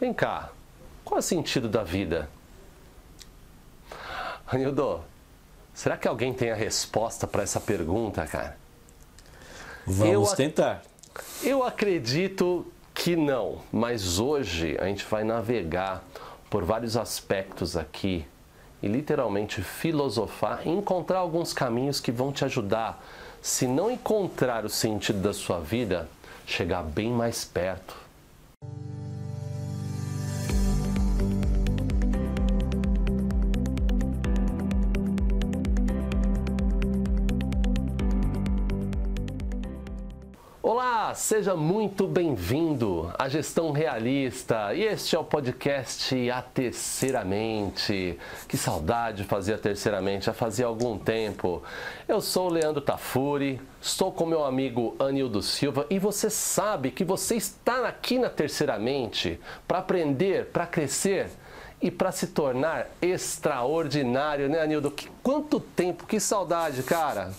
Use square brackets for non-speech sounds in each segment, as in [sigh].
Vem cá, qual é o sentido da vida? Anildo, será que alguém tem a resposta para essa pergunta, cara? Vamos eu, tentar. Eu acredito que não, mas hoje a gente vai navegar por vários aspectos aqui e literalmente filosofar e encontrar alguns caminhos que vão te ajudar, se não encontrar o sentido da sua vida, chegar bem mais perto Olá, seja muito bem-vindo à Gestão Realista e este é o podcast A Terceiramente. Que saudade de fazer a Terceiramente, já fazia algum tempo. Eu sou o Leandro Tafuri, estou com meu amigo Anildo Silva e você sabe que você está aqui na Terceiramente para aprender, para crescer e para se tornar extraordinário, né, Anildo? Que, quanto tempo, que saudade, cara!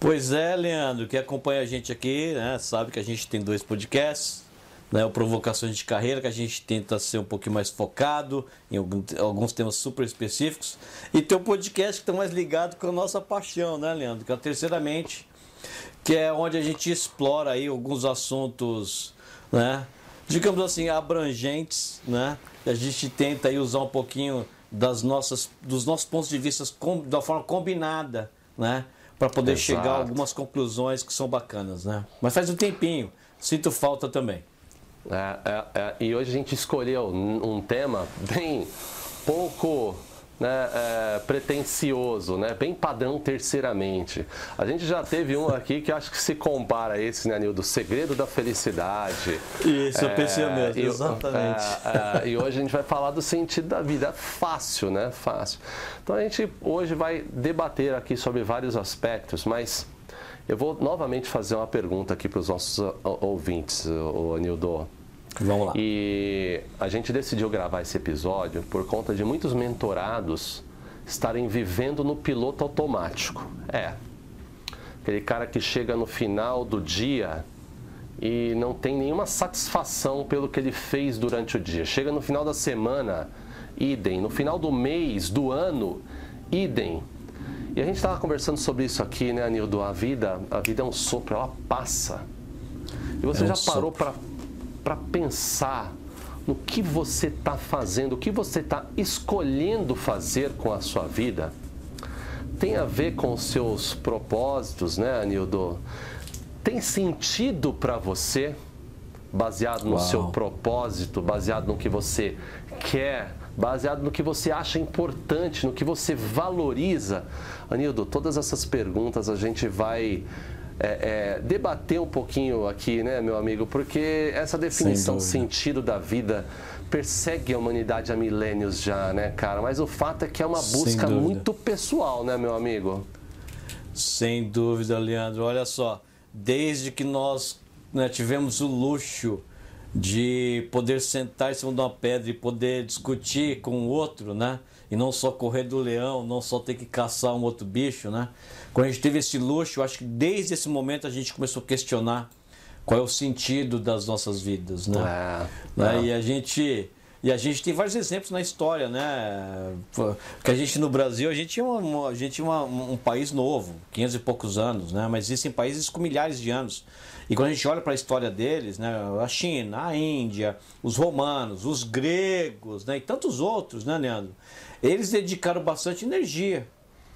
Pois é, Leandro, que acompanha a gente aqui, né, sabe que a gente tem dois podcasts, né, o Provocações de Carreira, que a gente tenta ser um pouquinho mais focado em alguns temas super específicos, e tem um podcast que está mais ligado com a nossa paixão, né, Leandro, que é terceiramente, que é onde a gente explora aí alguns assuntos, né, digamos assim, abrangentes, né, a gente tenta aí usar um pouquinho das nossas, dos nossos pontos de vista com, da forma combinada, né, para poder Exato. chegar a algumas conclusões que são bacanas, né? Mas faz um tempinho, sinto falta também. É, é, é, e hoje a gente escolheu um tema bem pouco né, é, pretencioso, né, bem padrão terceiramente. A gente já teve um aqui que acho que se compara a esse, né, Nildo? Segredo da Felicidade. Isso, eu pensei é, mesmo, exatamente. É, é, e hoje a gente vai falar do sentido da vida. Fácil, né? Fácil. Então a gente hoje vai debater aqui sobre vários aspectos, mas eu vou novamente fazer uma pergunta aqui para os nossos ouvintes, o Nildo. Vamos lá. E a gente decidiu gravar esse episódio por conta de muitos mentorados estarem vivendo no piloto automático. É. Aquele cara que chega no final do dia e não tem nenhuma satisfação pelo que ele fez durante o dia. Chega no final da semana, idem. No final do mês, do ano, idem. E a gente estava conversando sobre isso aqui, né, Anildo? A vida, a vida é um sopro, ela passa. E você é um já parou para para pensar no que você está fazendo, o que você está escolhendo fazer com a sua vida, tem a ver com os seus propósitos, né, Anildo? Tem sentido para você, baseado no Uau. seu propósito, baseado no que você quer, baseado no que você acha importante, no que você valoriza? Anildo, todas essas perguntas a gente vai é, é, debater um pouquinho aqui, né, meu amigo? Porque essa definição sentido da vida persegue a humanidade há milênios já, né, cara? Mas o fato é que é uma busca muito pessoal, né, meu amigo? Sem dúvida, Leandro. Olha só, desde que nós né, tivemos o luxo de poder sentar em cima de uma pedra e poder discutir com o outro, né? E não só correr do leão, não só ter que caçar um outro bicho, né? Quando a gente teve esse luxo, eu acho que desde esse momento a gente começou a questionar qual é o sentido das nossas vidas, né? É, né? É. E a gente e a gente tem vários exemplos na história, né? Que a gente no Brasil, a gente é, uma, a gente é uma, um país novo, 500 e poucos anos, né? Mas existem países com milhares de anos. E quando a gente olha para a história deles, né? A China, a Índia, os romanos, os gregos, né? E tantos outros, né, Leandro? Eles dedicaram bastante energia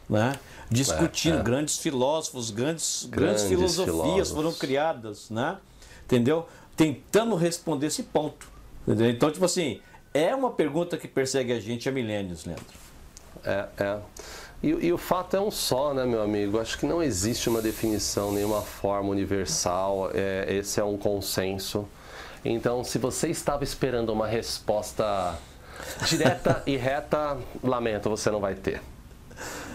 né? discutindo. É, é. Grandes filósofos, grandes, grandes, grandes filosofias filósofos. foram criadas, né? entendeu? Tentando responder esse ponto. Entendeu? Então, tipo assim, é uma pergunta que persegue a gente há milênios, Leandro. É, é. E, e, o fato é um só, né, meu amigo? Acho que não existe uma definição, nenhuma forma universal. É, esse é um consenso. Então, se você estava esperando uma resposta direta e reta, lamento, você não vai ter.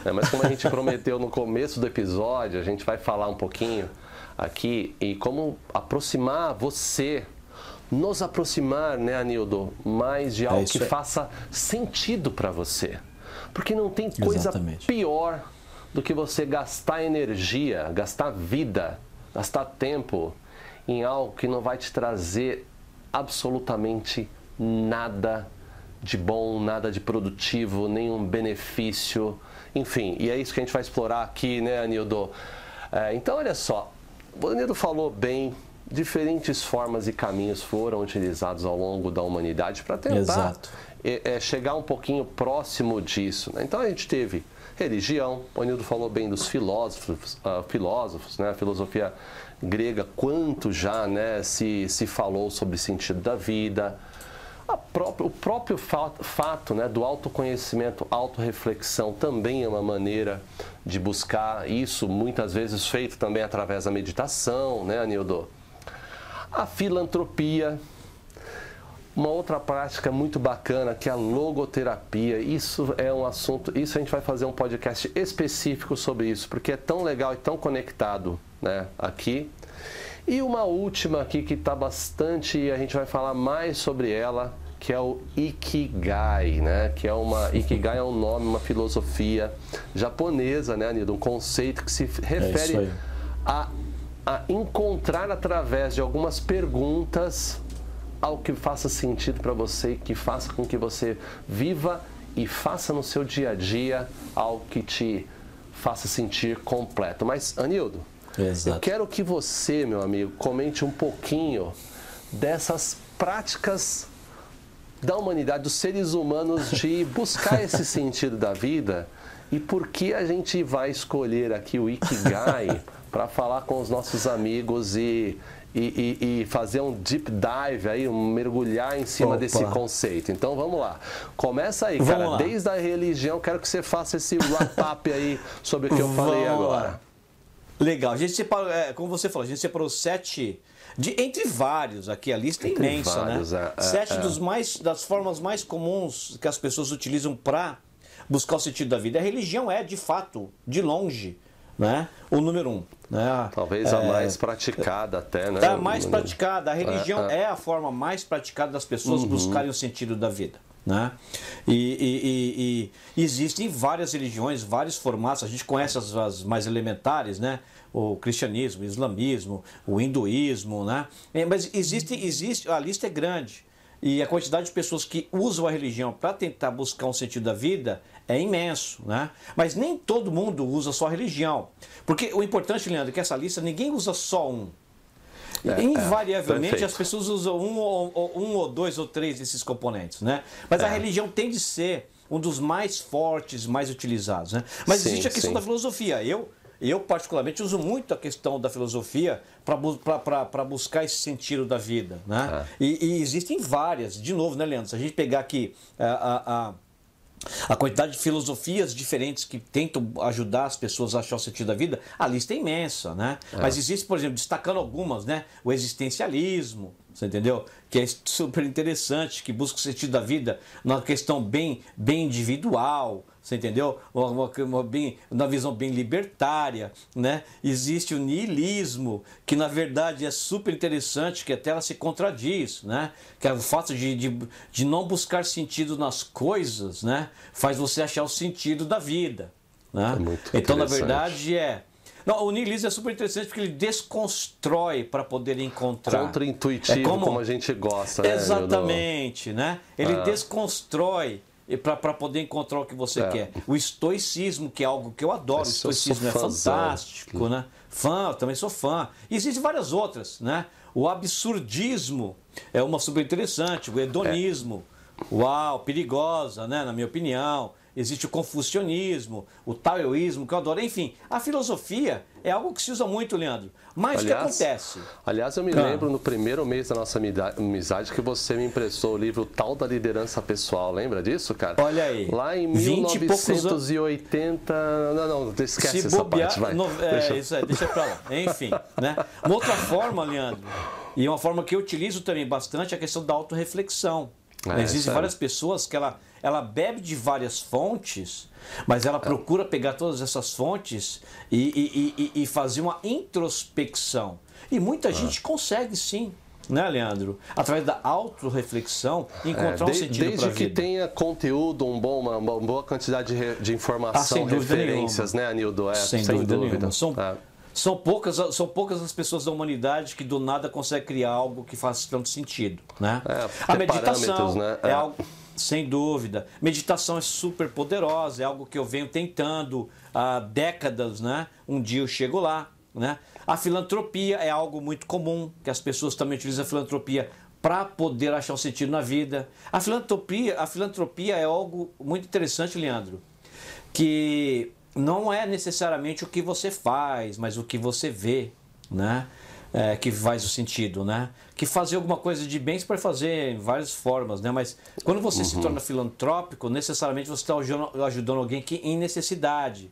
É, mas como a gente prometeu no começo do episódio, a gente vai falar um pouquinho aqui e como aproximar você, nos aproximar, né, Anildo, mais de é algo é que faça sentido para você. Porque não tem coisa Exatamente. pior do que você gastar energia, gastar vida, gastar tempo em algo que não vai te trazer absolutamente nada de bom, nada de produtivo, nenhum benefício, enfim. E é isso que a gente vai explorar aqui, né, Anildo? É, então, olha só, o Anildo falou bem, diferentes formas e caminhos foram utilizados ao longo da humanidade para tentar é, é, chegar um pouquinho próximo disso. Né? Então, a gente teve religião, o Anildo falou bem dos filósofos, uh, filósofos né? a filosofia grega, quanto já né, se, se falou sobre o sentido da vida, o próprio fato, fato né, do autoconhecimento, autorreflexão também é uma maneira de buscar isso, muitas vezes feito também através da meditação, né, Anildo? A filantropia, uma outra prática muito bacana que é a logoterapia. Isso é um assunto, isso a gente vai fazer um podcast específico sobre isso, porque é tão legal e tão conectado né, aqui. E uma última aqui que está bastante, e a gente vai falar mais sobre ela, que é o Ikigai, né? Que é uma [laughs] Ikigai é um nome, uma filosofia japonesa, né, Anido? Um conceito que se refere é a, a encontrar através de algumas perguntas algo que faça sentido para você, que faça com que você viva e faça no seu dia a dia algo que te faça sentir completo. Mas, Anildo, Exato. Eu quero que você, meu amigo, comente um pouquinho dessas práticas da humanidade, dos seres humanos, de [laughs] buscar esse sentido da vida e por que a gente vai escolher aqui o Ikigai [laughs] para falar com os nossos amigos e, e, e, e, fazer um deep dive aí, um mergulhar em cima Opa. desse conceito. Então vamos lá. Começa aí, cara. Desde a religião, quero que você faça esse wrap-up aí sobre o que eu falei vamos agora. Lá. Legal. A gente separou, é, como você falou, a gente separou sete. De, entre vários, aqui a lista é imensa, né? vários, né? É, sete é. Dos mais, das formas mais comuns que as pessoas utilizam para buscar o sentido da vida. A religião é, de fato, de longe, né? o número um. Né? Talvez a é, mais praticada até, né? A mais praticada. A religião é, é. é, a forma mais praticada das pessoas uhum. buscarem o sentido da vida. Né? E, e, e, e, existem várias religiões, vários formatos, a gente conhece as, as, mais elementares, né? o cristianismo, o islamismo, o hinduísmo, né? É, mas existe, existe, a lista é grande. E a quantidade de pessoas que usam a religião para tentar buscar um sentido da vida é imenso, né? Mas nem todo mundo usa só a religião. Porque o importante, Leandro, é que essa lista ninguém usa só um. É, Invariavelmente é, as pessoas usam um ou, um ou dois ou três desses componentes, né? Mas é. a religião tem de ser um dos mais fortes, mais utilizados, né? Mas sim, existe a questão sim. da filosofia. Eu, eu particularmente uso muito a questão da filosofia para buscar esse sentido da vida, né? É. E, e, existem várias. De novo, né, Leandro? Se a gente pegar aqui a, a a quantidade de filosofias diferentes que tentam ajudar as pessoas a achar o sentido da vida, a lista é imensa, né? É. Mas existe, por exemplo, destacando algumas, né? O existencialismo, você entendeu? Que é super interessante, que busca o sentido da vida numa questão bem, bem individual, você entendeu? Uma, uma, bem, uma visão bem libertária, né? Existe o niilismo, que na verdade é super interessante, que até ela se contradiz, né? Que é o fato de, de, de não buscar sentido nas coisas, né? Faz você achar o sentido da vida, né? É então, na verdade, é não, o niilismo é super interessante porque ele desconstrói para poder encontrar. Contra-intuitivo, é como... como... a gente gosta, né? Exatamente, né? Ele ah. desconstrói para poder encontrar o que você é. quer. O estoicismo, que é algo que eu adoro, o estoicismo é fantástico, né? Fã, eu também sou fã. E existem várias outras, né? O absurdismo é uma super interessante, o hedonismo, é. uau, perigosa, né? Na minha opinião existe o confucionismo, o taoísmo, que eu adoro. Enfim, a filosofia é algo que se usa muito, Leandro. Mas o que acontece? Aliás, eu me ah. lembro no primeiro mês da nossa amizade que você me emprestou o livro Tal da Liderança Pessoal. Lembra disso, cara? Olha aí. Lá em 1980. Não, não, esquece se essa bobear, parte, vai. No... É, deixa... isso aí, deixa pra lá. Enfim, né? Uma outra forma, Leandro, e uma forma que eu utilizo também bastante é a questão da autorreflexão. É, Existem várias pessoas que ela ela bebe de várias fontes, mas ela procura pegar todas essas fontes e, e, e, e fazer uma introspecção. E muita ah. gente consegue sim né, Leandro? Através da autorreflexão, encontrar é, de, um sentido Desde que vida. tenha conteúdo, um bom, uma, uma boa quantidade de, de informação, ah, referências, nenhuma. né, Anildo? É, sem, sem dúvida, dúvida. São, é. São poucas, são poucas as pessoas da humanidade que do nada conseguem criar algo que faça tanto sentido. Né? É, a meditação né? é É. algo. Sem dúvida. Meditação é super poderosa, é algo que eu venho tentando há décadas, né? Um dia eu chego lá, né? A filantropia é algo muito comum, que as pessoas também utilizam a filantropia para poder achar um sentido na vida. A filantropia, a filantropia é algo muito interessante, Leandro, que não é necessariamente o que você faz, mas o que você vê, né? É, que faz o sentido, né? Que fazer alguma coisa de bem você pode fazer em várias formas, né? Mas quando você se torna filantrópico, necessariamente você está ajudando alguém que em necessidade.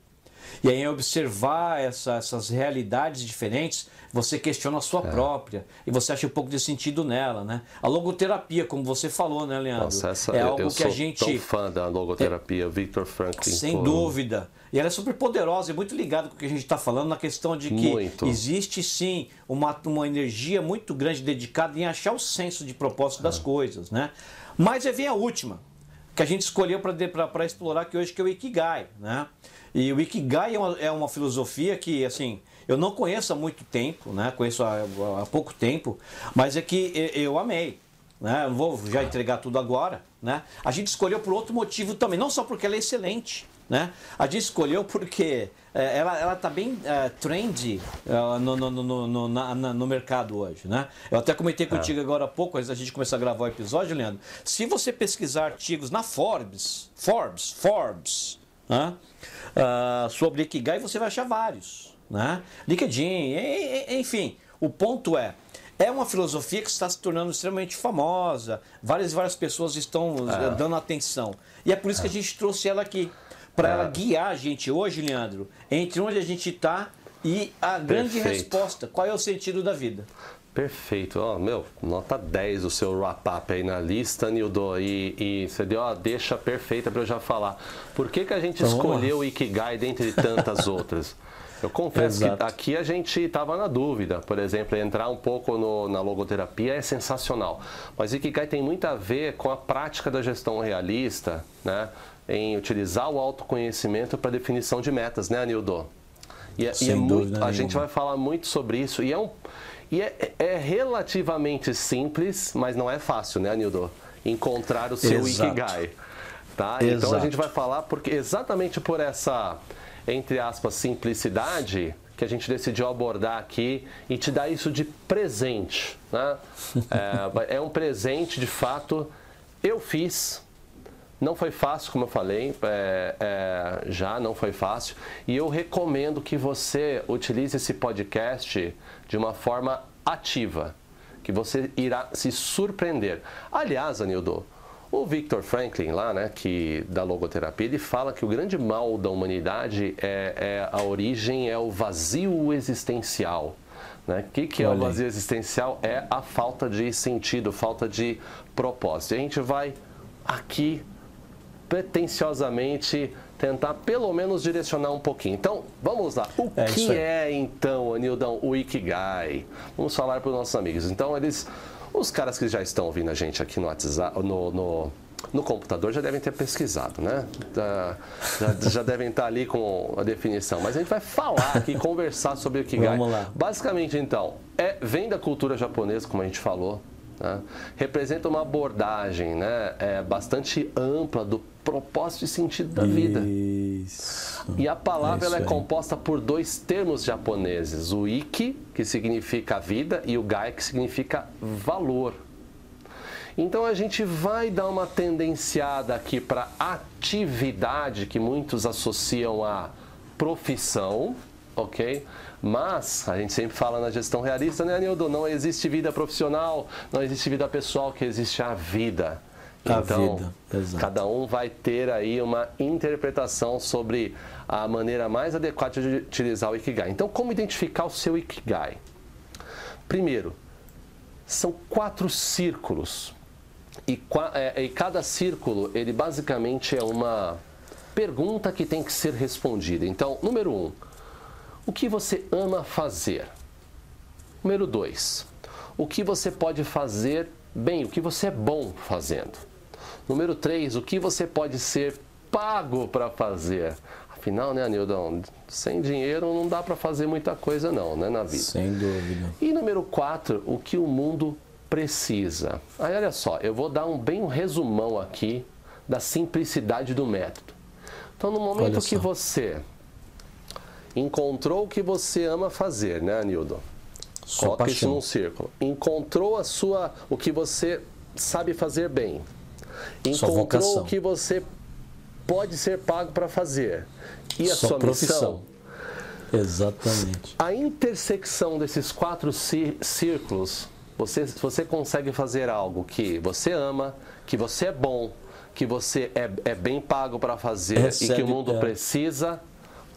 E aí, observar essa- essas realidades diferentes, você questiona a sua própria e você acha um pouco de sentido nela, né? A logoterapia, como você falou, né, Leandro? Nossa, essa, é algo eu que sou a gente tão fã da logoterapia, Victor Franklin. sem dúvida. E ela é super poderosa e muito ligada com o que a gente está falando na questão de que Muito. existe sim uma, uma energia muito grande dedicada em achar o senso de propósito É. das coisas, né? Mas aí vem a última, que a gente escolheu para explorar aqui hoje, que é o Ikigai, né? E o Ikigai é uma, é uma filosofia que, assim, eu não conheço há muito tempo, né? Conheço há, há pouco tempo, mas é que e- eu amei. Né? Eu não vou já entregar tudo agora. Né? A gente escolheu por outro motivo também, não só porque ela é excelente. Né? A gente escolheu porque é, ela está bem é, trendy é, no, no, no, no, na- na- no mercado hoje. Né? Eu até comentei contigo agora há pouco, antes da gente começar a gravar o episódio, Leandro. Se você pesquisar artigos na Forbes, Forbes, Forbes, né? Ah, sobre Ikigai, você vai achar vários. Né? LinkedIn, enfim. O ponto é, é uma filosofia que está se tornando extremamente famosa. Várias e várias pessoas estão eh, dando atenção. E é por isso que a gente trouxe ela aqui. Para ela guiar a gente hoje, Leandro, entre onde a gente está e a grande Perfeito. resposta. Qual é o sentido da vida? Perfeito. Ó, meu, nota 10 o seu wrap-up aí na lista, Nildo. E, e você deu a deixa perfeita para eu já falar. Por que, que a gente Então, escolheu o Ikigai dentre tantas [laughs] outras? Eu confesso Exato. que aqui a gente estava na dúvida. Por exemplo, entrar um pouco no- na logoterapia é sensacional. Mas o Ikigai tem muito a ver com a prática da gestão realista, né? Em utilizar o autoconhecimento para definição de metas, né, Nildo? E, é- e é muito, a gente vai falar muito sobre isso. E é, um, e é, é relativamente simples, mas não é fácil, né, Nildo? Encontrar o seu Exato. Ikigai. Tá? Então a Exato. gente vai falar porque exatamente por essa, entre aspas, simplicidade que a gente decidiu abordar aqui e te dar isso de presente. Né? [laughs] É, é um presente, de fato. Eu fiz, não foi fácil, como eu falei, é, é, já não foi fácil. E eu recomendo que você utilize esse podcast de uma forma ativa, que você irá se surpreender. Aliás, Anildo, o Victor Franklin, lá, né, que da logoterapia, ele fala que o grande mal da humanidade é, é a origem é o vazio existencial. Né? O que, que é o vazio existencial? É a falta de sentido, falta de propósito. E a gente vai aqui pretensiosamente tentar pelo menos direcionar um pouquinho. Então, vamos lá. O É que é então, Anildão, o Ikigai? Vamos falar para os nossos amigos. Então, eles, os caras que já estão ouvindo a gente aqui no WhatsApp, no, no, no computador já devem ter pesquisado, né? Já, já, já devem estar ali com a definição. Mas a gente vai falar aqui, conversar sobre o Ikigai. Vamos lá. Basicamente, então, é, vem da cultura japonesa, como a gente falou. Né? Representa uma abordagem né, é, bastante ampla do propósito e sentido da vida. Isso. E a palavra É ela é aí. composta por dois termos japoneses: o iki, que significa vida, e o gai, que significa valor. Então a gente vai dar uma tendenciada aqui para atividade que muitos associam a profissão, ok? Mas a gente sempre fala na gestão realista, né, Nildo? Não existe vida profissional, não existe vida pessoal, que existe a vida. A então, vida, exato. cada um vai ter aí uma interpretação sobre a maneira mais adequada de utilizar o Ikigai. Então, como identificar o seu Ikigai? Primeiro, são quatro círculos. E, qua- é, e cada círculo, ele basicamente é uma pergunta que tem que ser respondida. Então, número um, o que você ama fazer? Número dois, o que você pode fazer bem, o que você é bom fazendo? Número três, o que você pode ser pago para fazer? Afinal, né, Anildão? Sem dinheiro não dá para fazer muita coisa não, né, na vida. Sem dúvida. E número 4, o que o mundo precisa. Aí olha só, eu vou dar um bem um resumão aqui da simplicidade do método. Então, no momento que você encontrou o que você ama fazer, né, Anildo? Sua Coloca isso paixão. num círculo. Encontrou a sua, o que você sabe fazer bem. Encontrou o que você pode ser pago para fazer. E a Sua sua, profissão. missão. Exatamente. A intersecção desses quatro cí- círculos, você, você consegue fazer algo que você ama, que você é bom, que você é, é bem pago para fazer e Recebe que o mundo dela. precisa.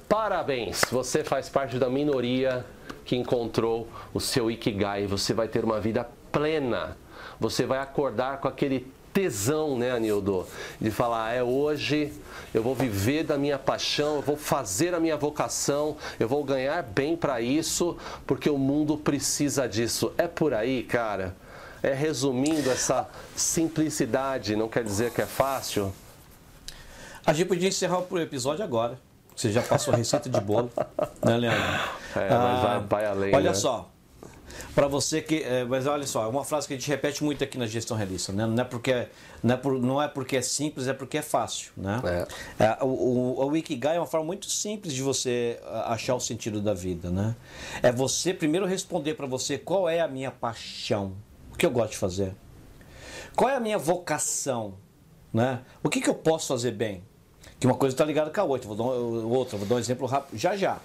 Parabéns! Você faz parte da minoria que encontrou o seu Ikigai. Você vai ter uma vida plena. Você vai acordar com aquele tesão, né, Anildo? De falar, é hoje, eu vou viver da minha paixão, eu vou fazer a minha vocação, eu vou ganhar bem para isso, porque o mundo precisa disso. É por aí, cara. É resumindo essa simplicidade, não quer dizer que é fácil. A gente podia encerrar o episódio agora. Você já passou a receita de bolo, né, Leandro? É, mas vai- vai além, Olha né? só. Para você que. é, mas olha só, é uma frase que a gente repete muito aqui na gestão realista, né? Não é porque, não é, por- não é porque é simples, é porque é fácil, né? É, o, o, o Ikigai é uma forma muito simples de você ah, achar o sentido da vida, né? É você primeiro responder para você qual é a minha paixão, o que eu gosto de fazer. Qual é a minha vocação? Né? O que, que eu posso fazer bem? Que uma coisa está ligada com a outra. Vou dar um, outra, vou dar um exemplo rápido, já já.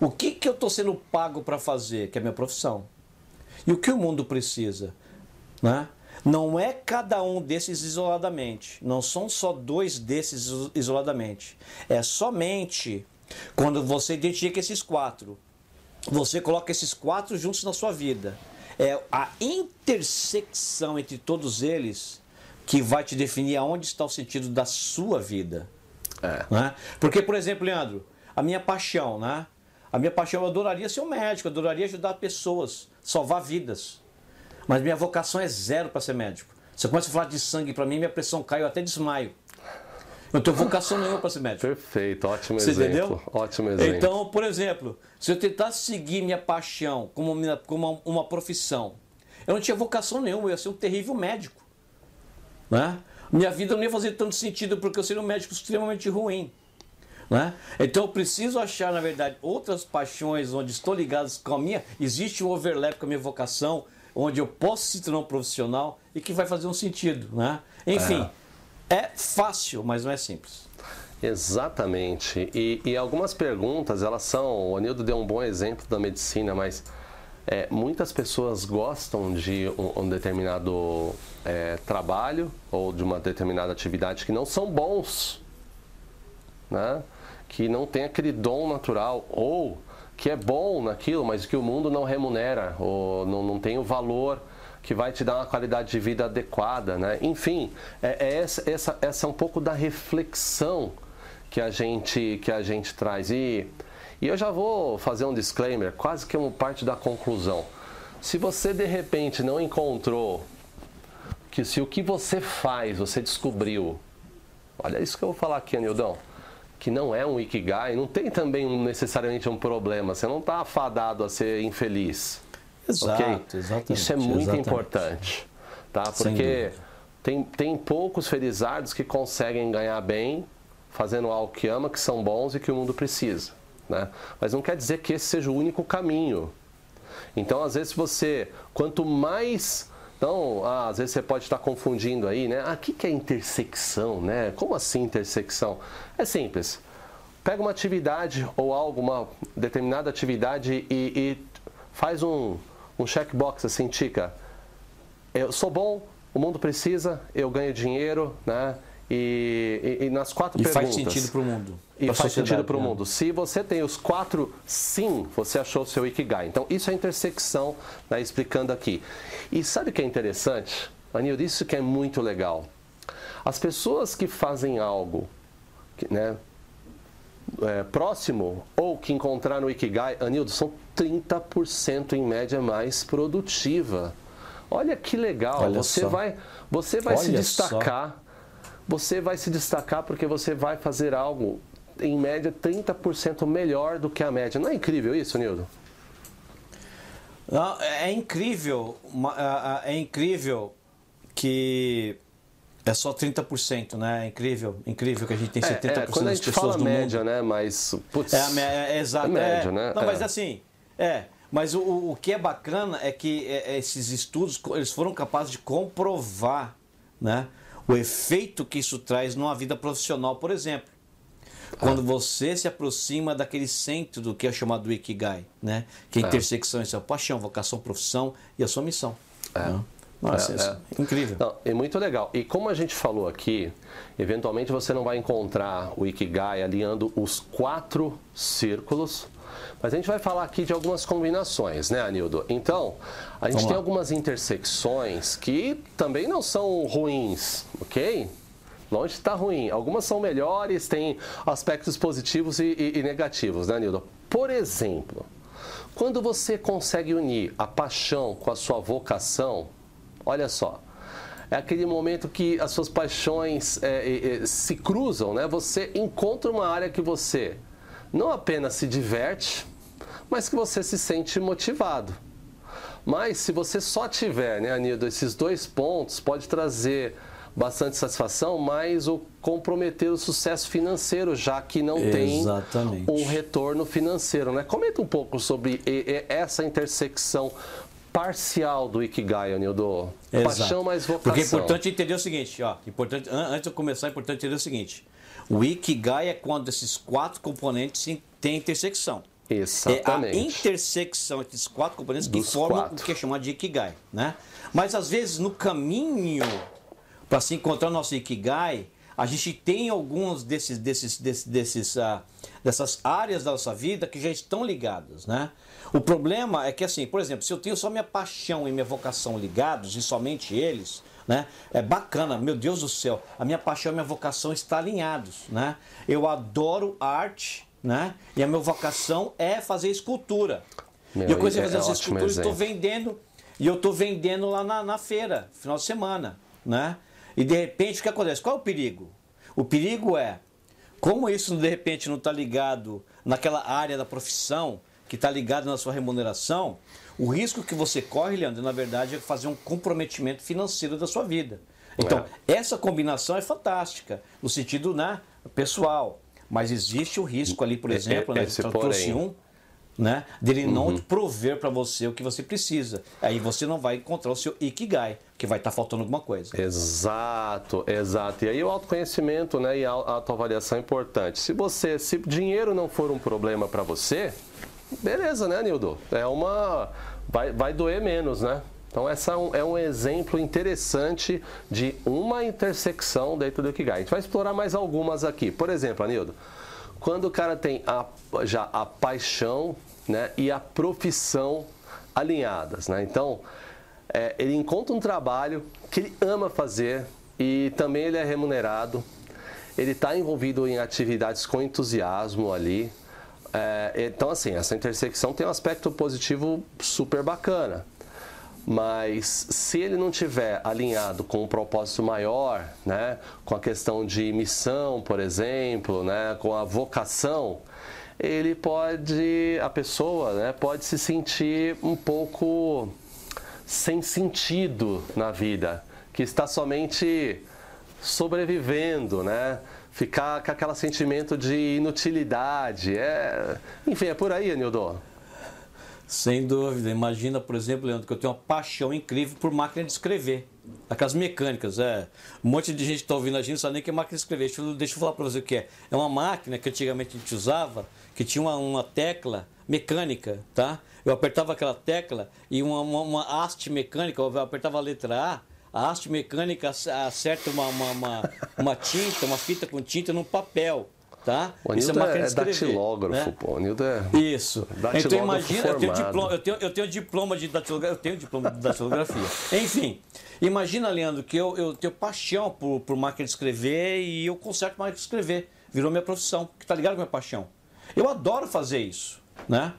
O que, que eu estou sendo pago para fazer? Que é a minha profissão. E o que o mundo precisa? Né? Não é cada um desses isoladamente. Não são só dois desses iso- isoladamente. É somente quando você identifica esses quatro. Você coloca esses quatro juntos na sua vida. É a intersecção entre todos eles que vai te definir aonde está o sentido da sua vida. É. Né? Porque, por exemplo, Leandro, a minha paixão, né? A minha paixão, eu adoraria ser um médico, eu adoraria ajudar pessoas, salvar vidas. Mas minha vocação é zero para ser médico. Você começa a falar de sangue para mim, minha pressão cai, eu até desmaio. Eu não tenho vocação nenhuma para ser médico. Perfeito, ótimo Você exemplo. entendeu? Ótimo exemplo. Então, por exemplo, se eu tentasse seguir minha paixão como, minha, como uma, uma profissão, eu não tinha vocação nenhuma, eu ia ser um terrível médico. Né? Minha vida não ia fazer tanto sentido porque eu seria um médico extremamente ruim. Né? Então eu preciso achar, na verdade, outras paixões onde estou ligadas com a minha. Existe um overlap com a minha vocação, onde eu posso se tornar um profissional e que vai fazer um sentido. Né? Enfim, é fácil, mas não é simples. Exatamente. E, e algumas perguntas, elas são. O Anildo deu um bom exemplo da medicina, mas é, muitas pessoas gostam de um, um determinado é, trabalho ou de uma determinada atividade que não são bons, né? que não tem aquele dom natural ou que é bom naquilo, mas que o mundo não remunera ou não, não tem o valor que vai te dar uma qualidade de vida adequada, né? Enfim, é, é essa, essa, essa é um pouco da reflexão que a gente que a gente traz e e eu já vou fazer um disclaimer, quase que uma parte da conclusão. Se você de repente não encontrou que se o que você faz, você descobriu, olha isso que eu vou falar aqui, Anildão, que não é um Ikigai, não tem também necessariamente um problema, você não está afadado a ser infeliz. Exato, ok? exatamente, Isso é muito exatamente. importante, tá? Porque tem, tem poucos felizardos que conseguem ganhar bem fazendo algo que ama, que são bons e que o mundo precisa, né? Mas não quer dizer que esse seja o único caminho. Então, às vezes você, quanto mais então, ah, às vezes você pode estar confundindo aí, né? Ah, o que que é intersecção, né? Como assim intersecção? É simples. Pega uma atividade ou algo, uma determinada atividade e, e faz um, um checkbox assim, tica. Eu sou bom, o mundo precisa, eu ganho dinheiro, né? E, e- e nas quatro E perguntas. faz sentido para o mundo. E faz sentido para o né? mundo. Se você tem os quatro sim, você achou o seu Ikigai. Então, isso é a intersecção, né, explicando aqui. E sabe o que é interessante? Anil, isso que é muito legal. As pessoas que fazem algo né, é, próximo ou que encontraram o Ikigai, Anildo, são 30% em média mais produtiva. Olha que legal. Olha você só. vai, você vai se Olha destacar. Você vai se destacar porque você vai fazer algo em média 30% melhor do que a média. Não é incrível isso, Nildo? Não, é incrível, é incrível que é só 30%, né? É incrível, incrível que a gente tem 70% é, é, quando a gente fala média, mundo. né? Mas, putz, é, é, é exato, é média, é. né? Não, mas assim, é, mas o, o que é bacana é que é, esses estudos eles foram capazes de comprovar, né? O efeito que isso traz numa vida profissional, por exemplo. Quando você se aproxima daquele centro do que é chamado do Ikigai, né? Que é a intersecção entre a paixão, vocação, profissão e a sua missão. É. Né? Nossa, é, é. incrível. Não, é muito legal. E como a gente falou aqui, eventualmente você não vai encontrar o Ikigai alinhando os quatro círculos, mas a gente vai falar aqui de algumas combinações, né, Anildo? Então, a gente Vamos tem lá. algumas intersecções que também não são ruins, ok? Longe está ruim. Algumas são melhores, têm aspectos positivos e, e, e negativos, né, Nildo? Por exemplo, quando você consegue unir a paixão com a sua vocação, olha só, é aquele momento que as suas paixões é, é, se cruzam, né? Você encontra uma área que você não apenas se diverte, mas que você se sente motivado. Mas se você só tiver, né, Anildo, esses dois pontos, pode trazer bastante satisfação, mas o comprometer o sucesso financeiro, já que não Exatamente. tem um retorno financeiro. Né? Comenta um pouco sobre essa intersecção parcial do Ikigai, Anildo. Paixão mais vocação. Porque é importante entender o seguinte, ó, importante, antes de começar, é importante entender o seguinte. O Ikigai é quando esses quatro componentes têm intersecção. Exatamente. É a intersecção entre esses quatro componentes Dos que formam quatro. o que é chamado de Ikigai. Né? Mas às vezes no caminho para se encontrar o nosso Ikigai, a gente tem alguns desses, desses, desses, desses uh, dessas áreas da nossa vida que já estão ligadas, né? O problema é que assim, por exemplo, se eu tenho só minha paixão e minha vocação ligados e somente eles, né? É bacana, meu Deus do céu, a minha paixão e minha vocação estão alinhados, né? Eu adoro arte, né? E a minha vocação é fazer escultura. Meu, e eu comecei a fazer é essa escultura e estou vendendo, e eu estou vendendo lá na, na feira, final de semana, né? E de repente o que acontece? Qual é o perigo? O perigo é, como isso de repente não está ligado naquela área da profissão, que está ligado na sua remuneração, o risco que você corre, Leandro, na verdade, é fazer um comprometimento financeiro da sua vida. Então, é. essa combinação é fantástica, no sentido né, pessoal. Mas existe o risco ali, por exemplo, né, eu trouxe um, né? Dele uhum. não prover para você o que você precisa. Aí você não vai encontrar o seu ikigai, que vai estar tá faltando alguma coisa. Exato, exato. E aí o autoconhecimento, né, e a autoavaliação é importante. Se você, se dinheiro não for um problema para você, beleza, né, Nildo? É uma vai, vai doer menos, né? Então, essa é um, é um, exemplo interessante de uma intersecção dentro do Ikigai. A gente vai explorar mais algumas aqui. Por exemplo, Anildo, quando o cara tem a, já a paixão né, e a profissão alinhadas. Né? Então, é, ele encontra um trabalho que ele ama fazer e também ele é remunerado. Ele está envolvido em atividades com entusiasmo ali. É, então, assim, essa intersecção tem um aspecto positivo super bacana. Mas se ele não tiver alinhado com um propósito maior, né, com a questão de missão, por exemplo, né, com a vocação, ele pode, a pessoa, né, pode se sentir um pouco sem sentido na vida, que está somente sobrevivendo, né? Ficar com aquele sentimento de inutilidade. É... Enfim, é por aí, Anildo. Sem dúvida. Imagina, por exemplo, Leandro, que eu tenho uma paixão incrível por máquina de escrever. Aquelas mecânicas, é. Um monte de gente está ouvindo a gente não sabe nem que é máquina de escrever. Deixa eu, deixa eu falar para você o que é. É uma máquina que antigamente a gente usava, que tinha uma, uma tecla mecânica, tá? Eu apertava aquela tecla e uma, uma, uma haste mecânica, eu apertava a letra A, a haste mecânica acerta uma, uma, uma, uma tinta, uma fita com tinta num papel tá? O Isso é, máquina é, é datilógrafo, né? pô. O Anildo é Isso. Então imagina, eu tenho, diploma, eu, tenho, eu tenho diploma de datilografia, eu tenho diploma de datilografia. [laughs] Enfim, imagina, Leandro, que eu, eu tenho paixão por, por máquina de escrever e eu conserto máquina de escrever. Virou minha profissão, que tá ligado com a minha paixão. Eu adoro fazer isso, né?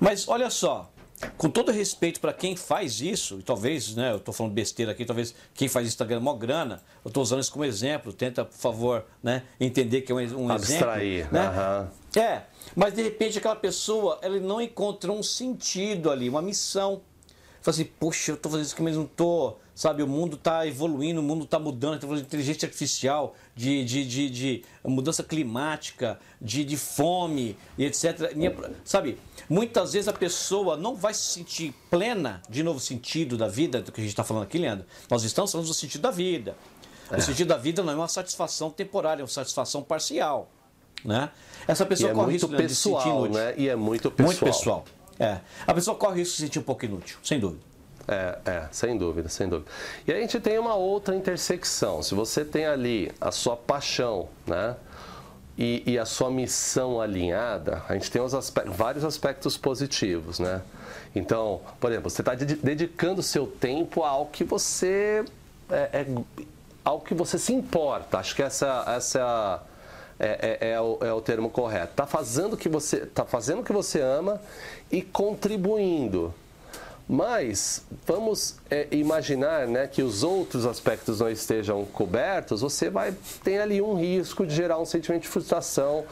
Mas olha só, com todo respeito para quem faz isso, e talvez, né, eu estou falando besteira aqui, talvez quem faz isso está ganhando maior grana, eu estou usando isso como exemplo, tenta, por favor, né, entender que é um, um Abstrair, exemplo. Né? Uhum. É, mas de repente aquela pessoa, ela não encontra um sentido ali, uma missão. Fala assim, poxa, eu estou fazendo isso aqui, mas não estou sabe? O mundo está evoluindo, o mundo está mudando, está falando de inteligência artificial, de, de, de, de, mudança climática, de, de fome e etc. Sabe? Muitas vezes a pessoa não vai se sentir plena, de novo, sentido da vida, do que a gente está falando aqui, Leandro. Nós estamos falando do sentido da vida. É. O sentido da vida não é uma satisfação temporária, é uma satisfação parcial. Né? Essa pessoa e é corre muito risco pessoal. Né? E é muito pessoal. Muito pessoal. É. A pessoa corre de se sentir um pouco inútil, sem dúvida. É, é, sem dúvida, sem dúvida. E a gente tem uma outra intersecção. Se você tem ali a sua paixão, né? E, e a sua missão alinhada, a gente tem aspectos, vários aspectos positivos, né? Então, por exemplo, você está dedicando seu tempo a algo que você é, é, algo que você se importa. Acho que essa, essa é, é, é, o, é o termo correto. Está fazendo o que você, tá fazendo o que você ama e contribuindo mas vamos é, imaginar né, que os outros aspectos não estejam cobertos, você vai ter ali um risco de gerar um sentimento de frustração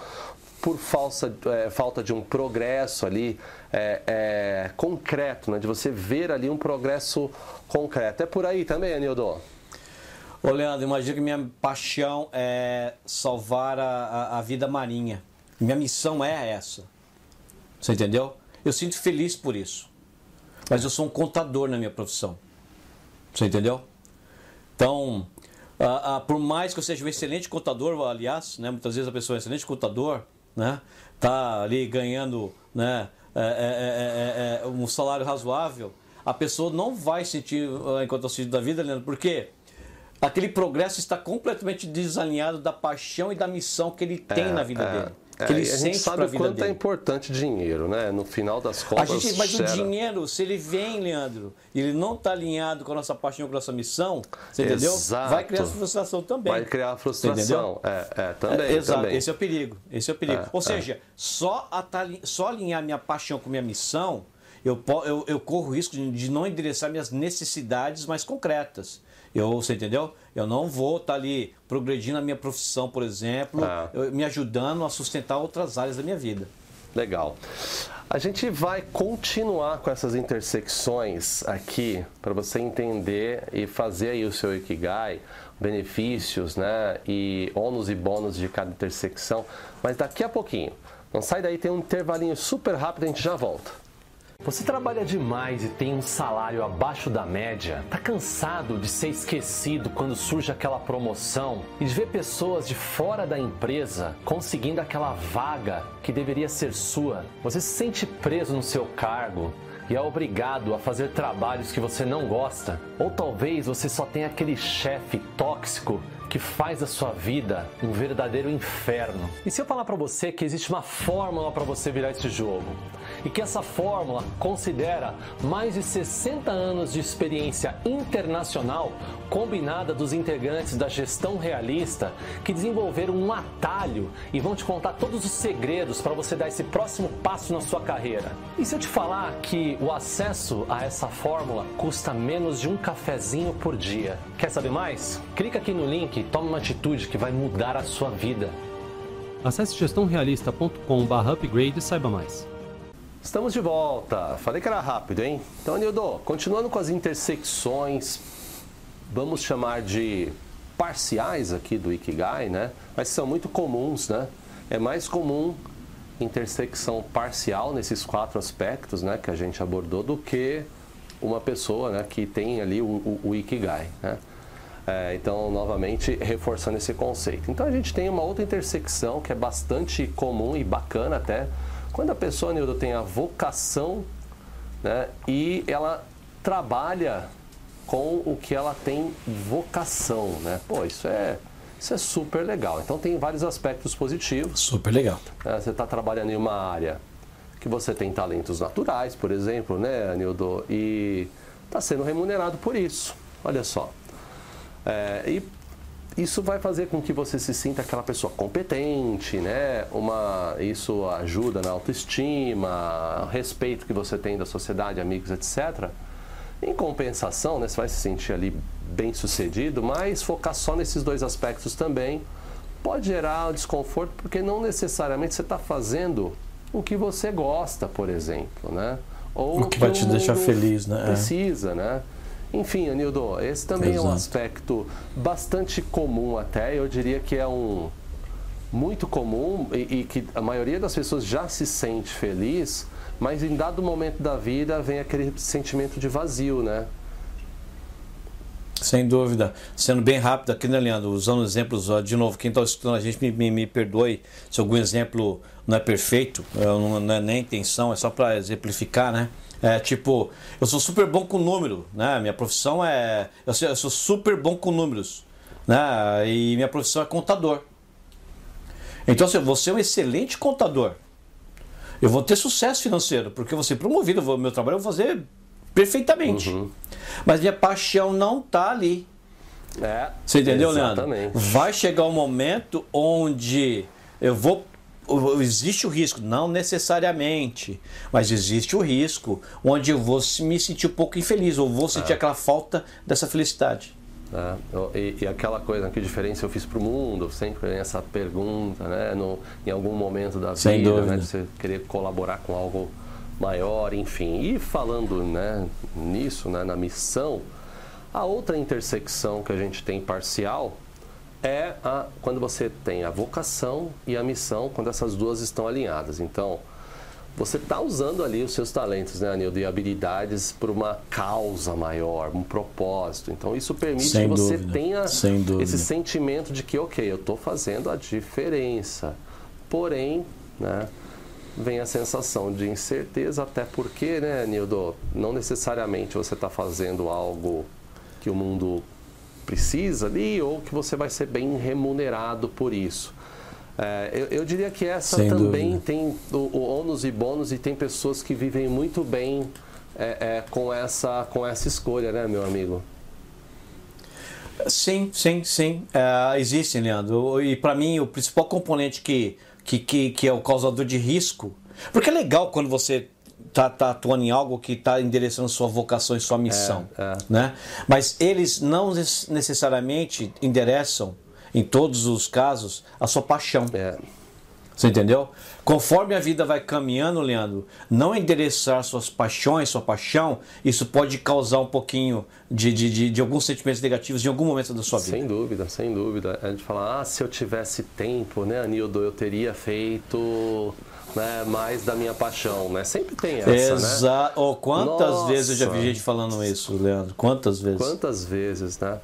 por falsa, é, falta de um progresso ali é, é concreto, né, de você ver ali um progresso concreto. É por aí também, Anildo? Ô Leandro, imagina que minha paixão é salvar a, a, a vida marinha. Minha missão é essa. Você entendeu? Eu sinto feliz por isso mas eu sou um contador na minha profissão. Você entendeu? Então, ah, ah, por mais que eu seja um excelente contador, aliás, né, muitas vezes a pessoa é um excelente contador, né, tá ali ganhando né, é, é, é, um salário razoável, a pessoa não vai sentir enquanto auxílio da vida, Leandro, porque aquele progresso está completamente desalinhado da paixão e da missão que ele tem na vida dele. É, que ele a gente sabe o quanto é dele. é importante dinheiro, né? No final das contas. A gente, mas gera... o dinheiro, se ele vem, Leandro, e ele não está alinhado com a nossa paixão, com a nossa missão, você entendeu? Vai criar frustração também. Vai criar frustração. É, é, também. É, exato. Também. Esse é o perigo. Esse é o perigo. É, Ou seja, só, só alinhar minha paixão com minha missão, eu, eu, eu corro o risco de não endereçar minhas necessidades mais concretas. Eu, você entendeu? Eu não vou estar tá ali progredindo a minha profissão, por exemplo, ah. me ajudando a sustentar outras áreas da minha vida. Legal. A gente vai continuar com essas intersecções aqui para você entender e fazer aí o seu Ikigai, benefícios, né, e ônus e bônus de cada intersecção, mas daqui a pouquinho. Não sai daí, tem um intervalinho super rápido, a gente já volta. Você trabalha demais e tem um salário abaixo da média? Tá cansado de ser esquecido quando surge aquela promoção e de ver pessoas de fora da empresa conseguindo aquela vaga que deveria ser sua? Você se sente preso no seu cargo? e é obrigado a fazer trabalhos que você não gosta? Ou talvez você só tenha aquele chefe tóxico que faz da sua vida um verdadeiro inferno. E se eu falar para você que existe uma fórmula para você virar esse jogo? E que essa fórmula considera mais de 60 anos de experiência internacional combinada dos integrantes da gestão realista que desenvolveram um atalho e vão te contar todos os segredos para você dar esse próximo passo na sua carreira. E se eu te falar que o acesso a essa fórmula custa menos de um cafezinho por dia? Quer saber mais? Clica aqui no link e tome uma atitude que vai mudar a sua vida. Acesse gestãorealista.com/upgrade e saiba mais. Estamos de volta. Falei que era rápido, hein? Então, Nildo, continuando com as intersecções, vamos chamar de parciais aqui do Ikigai, né? Mas são muito comuns, né? É mais comum intersecção parcial nesses quatro aspectos, né, que a gente abordou, do que uma pessoa, né, que tem ali o, o, o Ikigai, né? É, então, novamente, reforçando esse conceito. Então, a gente tem uma outra intersecção que é bastante comum e bacana até, quando a pessoa, Nildo, tem a vocação né, e ela trabalha com o que ela tem vocação, né? Pô, isso é, isso é super legal. Então tem vários aspectos positivos. Super legal. É, você está trabalhando em uma área que você tem talentos naturais, por exemplo, né, Nildo? E está sendo remunerado por isso. Olha só. É, e isso vai fazer com que você se sinta aquela pessoa competente, né? Uma, isso ajuda na autoestima, respeito que você tem da sociedade, amigos, etc. Em compensação, né, você vai se sentir ali bem sucedido, mas focar só nesses dois aspectos também pode gerar desconforto, porque não necessariamente você está fazendo o que você gosta, por exemplo, né? Ou o que, vai te deixar feliz, né? É. Precisa, né? Enfim, Anildo, esse também Exato. é um aspecto bastante comum até, eu diria que é um muito comum e, e, que a maioria das pessoas já se sente feliz, mas em dado momento da vida vem aquele sentimento de vazio, né? Sem dúvida. Sendo bem rápido aqui, né, Leandro? Usando exemplos, de novo, quem está escutando a gente me, me, me, perdoe se algum exemplo não é perfeito, não, não é nem intenção, é só para exemplificar, né? É tipo, eu sou super bom com número, né? Minha profissão é. Eu sou, eu sou super bom com números, né? E minha profissão é contador. Então, assim, você é um excelente contador. Eu vou ter sucesso financeiro, porque eu vou ser promovido, vou, meu trabalho eu vou fazer perfeitamente. Uhum. Mas minha paixão não está ali. É, Você entendeu, exatamente. Leandro? Vai chegar um momento onde eu vou. Existe o risco, não necessariamente, mas existe o risco onde eu vou me sentir um pouco infeliz, ou vou sentir é. aquela falta dessa felicidade. É, e, e, aquela coisa, que diferença eu fiz para o mundo? Sempre essa pergunta, né? No, em algum momento da Sem vida, né? Você querer colaborar com algo maior, enfim. E falando né, nisso, né, na missão, a outra intersecção que a gente tem parcial é a, quando você tem a vocação e a missão, quando essas duas estão alinhadas. Então, você está usando ali os seus talentos, né, Anildo, e habilidades por uma causa maior, um propósito. Então, isso permite Sem que você dúvida. tenha esse sentimento de que, ok, eu estou fazendo a diferença. Porém, né, vem a sensação de incerteza, até porque, né, Nildo, não necessariamente você está fazendo algo que o mundo precisa ali ou que você vai ser bem remunerado por isso. É, eu, eu, diria que essa Sem também dúvida. tem o, o ônus e bônus e tem pessoas que vivem muito bem é, é, com, essa, com essa escolha, né, meu amigo? Sim, sim, sim. Uh, existe, Leandro. E para mim, o principal componente que que, que, que é o causador de risco. Porque é legal quando você tá, tá atuando em algo que está endereçando sua vocação e sua missão. É, é. Né? Mas eles não necessariamente endereçam, em todos os casos, a sua paixão. É. Você entendeu? Conforme a vida vai caminhando, Leandro, não endereçar suas paixões, sua paixão, isso pode causar um pouquinho de, de, de, de alguns sentimentos negativos em algum momento da sua vida. Sem dúvida, sem dúvida. A gente fala, ah, se eu tivesse tempo, né, Anildo, eu teria feito né, mais da minha paixão, né? Sempre tem essa, né? Oh, quantas Nossa. vezes eu já vi gente falando isso, Leandro? Quantas vezes? Quantas vezes, né?